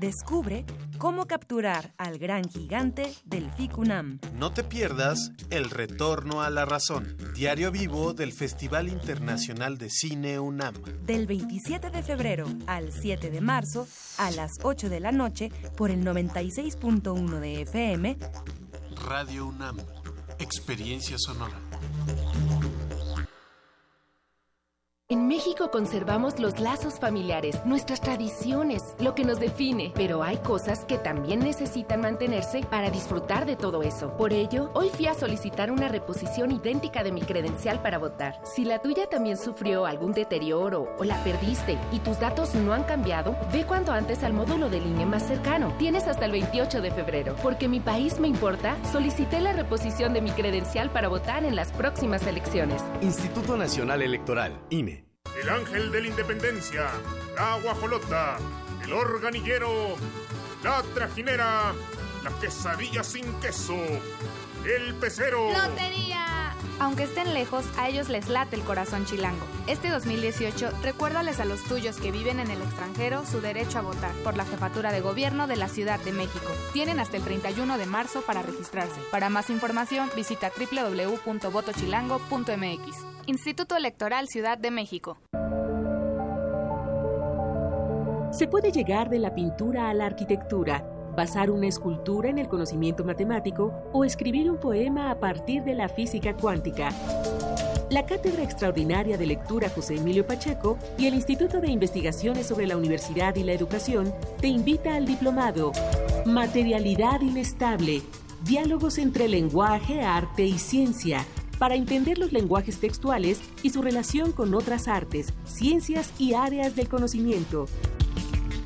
Descubre cómo capturar al gran gigante del Ficunam. No te pierdas El Retorno a la Razón, diario vivo del Festival Internacional de Cine UNAM. Del 27 de febrero al 7 de marzo a las 8 de la noche por el 96.1 de FM. Radio UNAM, experiencia sonora. En México conservamos los lazos familiares, nuestras tradiciones, lo que nos define, pero hay cosas que también necesitan mantenerse para disfrutar de todo eso. Por ello, hoy fui a solicitar una reposición idéntica de mi credencial para votar. Si la tuya también sufrió algún deterioro o la perdiste y tus datos no han cambiado, ve cuanto antes al módulo de línea más cercano. Tienes hasta el 28 de febrero. Porque mi país me importa, solicité la reposición de mi credencial para votar en las próximas elecciones. Instituto Nacional Electoral, INE. El ángel de la independencia, la guajolota, el organillero, la trajinera, la quesadilla sin queso, el pecero. ¡Lotería! Aunque estén lejos, a ellos les late el corazón chilango. Este 2018, recuérdales a los tuyos que viven en el extranjero su derecho a votar por la jefatura de gobierno de la Ciudad de México. Tienen hasta el 31 de marzo para registrarse. Para más información, visita www.votochilango.mx. Instituto Electoral Ciudad de México. Se puede llegar de la pintura a la arquitectura, basar una escultura en el conocimiento matemático o escribir un poema a partir de la física cuántica. La Cátedra Extraordinaria de Lectura José Emilio Pacheco y el Instituto de Investigaciones sobre la Universidad y la Educación te invita al diplomado Materialidad Inestable, Diálogos entre Lenguaje, Arte y Ciencia, para entender los lenguajes textuales y su relación con otras artes, ciencias y áreas del conocimiento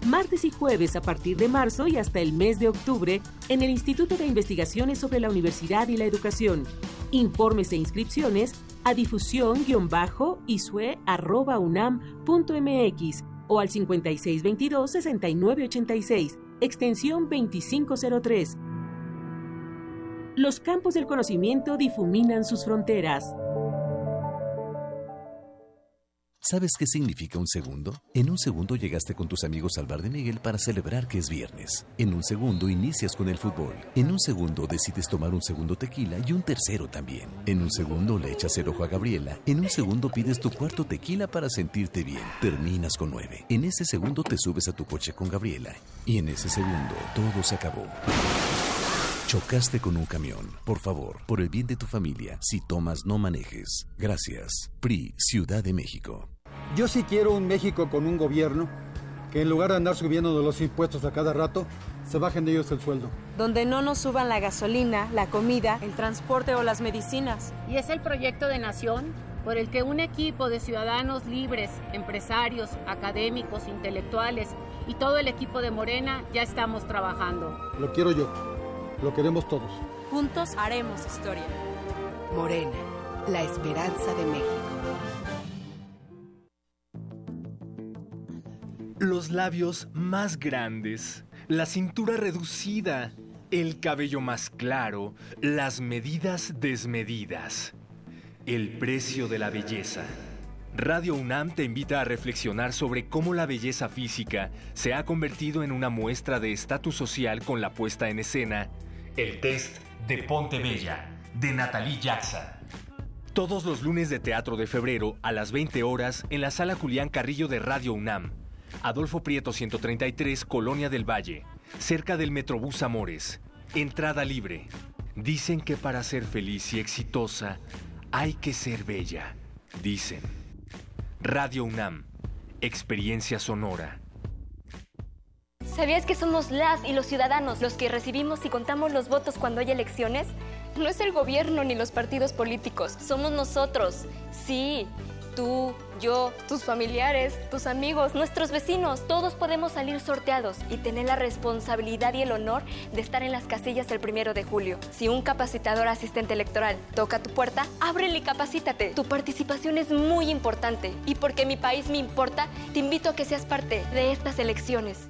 martes y jueves a partir de marzo y hasta el mes de octubre en el Instituto de Investigaciones sobre la Universidad y la Educación. Informes e inscripciones a difusión-isue.unam.mx o al 5622-6986, extensión 2503. Los campos del conocimiento difuminan sus fronteras. ¿Sabes qué significa un segundo? En un segundo llegaste con tus amigos al bar de Miguel para celebrar que es viernes. En un segundo inicias con el fútbol. En un segundo decides tomar un segundo tequila y un tercero también. En un segundo le echas el ojo a Gabriela. En un segundo pides tu cuarto tequila para sentirte bien. Terminas con nueve. En ese segundo te subes a tu coche con Gabriela. Y en ese segundo todo se acabó. Chocaste con un camión. Por favor, por el bien de tu familia, si tomas no manejes. Gracias. PRI, Ciudad de México. Yo sí quiero un México con un gobierno que en lugar de andar subiendo de los impuestos a cada rato, se bajen de ellos el sueldo. Donde no nos suban la gasolina, la comida, el transporte o las medicinas. Y es el proyecto de nación por el que un equipo de ciudadanos libres, empresarios, académicos, intelectuales y todo el equipo de Morena ya estamos trabajando. Lo quiero yo. Lo queremos todos. Juntos haremos historia. Morena, la esperanza de México. Los labios más grandes, la cintura reducida, el cabello más claro, las medidas desmedidas. El precio de la belleza. Radio UNAM te invita a reflexionar sobre cómo la belleza física se ha convertido en una muestra de estatus social con la puesta en escena El test de Ponte Bella, de Natalie Jackson. Todos los lunes de Teatro de Febrero a las 20 horas en la Sala Julián Carrillo de Radio UNAM. Adolfo Prieto 133, Colonia del Valle, cerca del Metrobús Amores. Entrada libre. Dicen que para ser feliz y exitosa hay que ser bella. Dicen. Radio UNAM. Experiencia sonora. ¿Sabías que somos las y los ciudadanos los que recibimos y contamos los votos cuando hay elecciones? No es el gobierno ni los partidos políticos, somos nosotros. Sí, tú, yo, tus familiares, tus amigos, nuestros vecinos, todos podemos salir sorteados y tener la responsabilidad y el honor de estar en las casillas el primero de julio. Si un capacitador asistente electoral toca tu puerta, ábrele y capacítate. Tu participación es muy importante y porque mi país me importa, te invito a que seas parte de estas elecciones.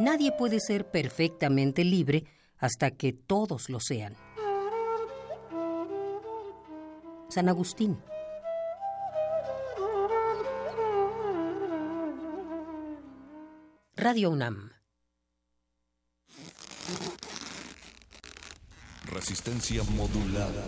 Nadie puede ser perfectamente libre hasta que todos lo sean. San Agustín. Radio UNAM. Resistencia modulada.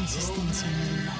Modulada. Por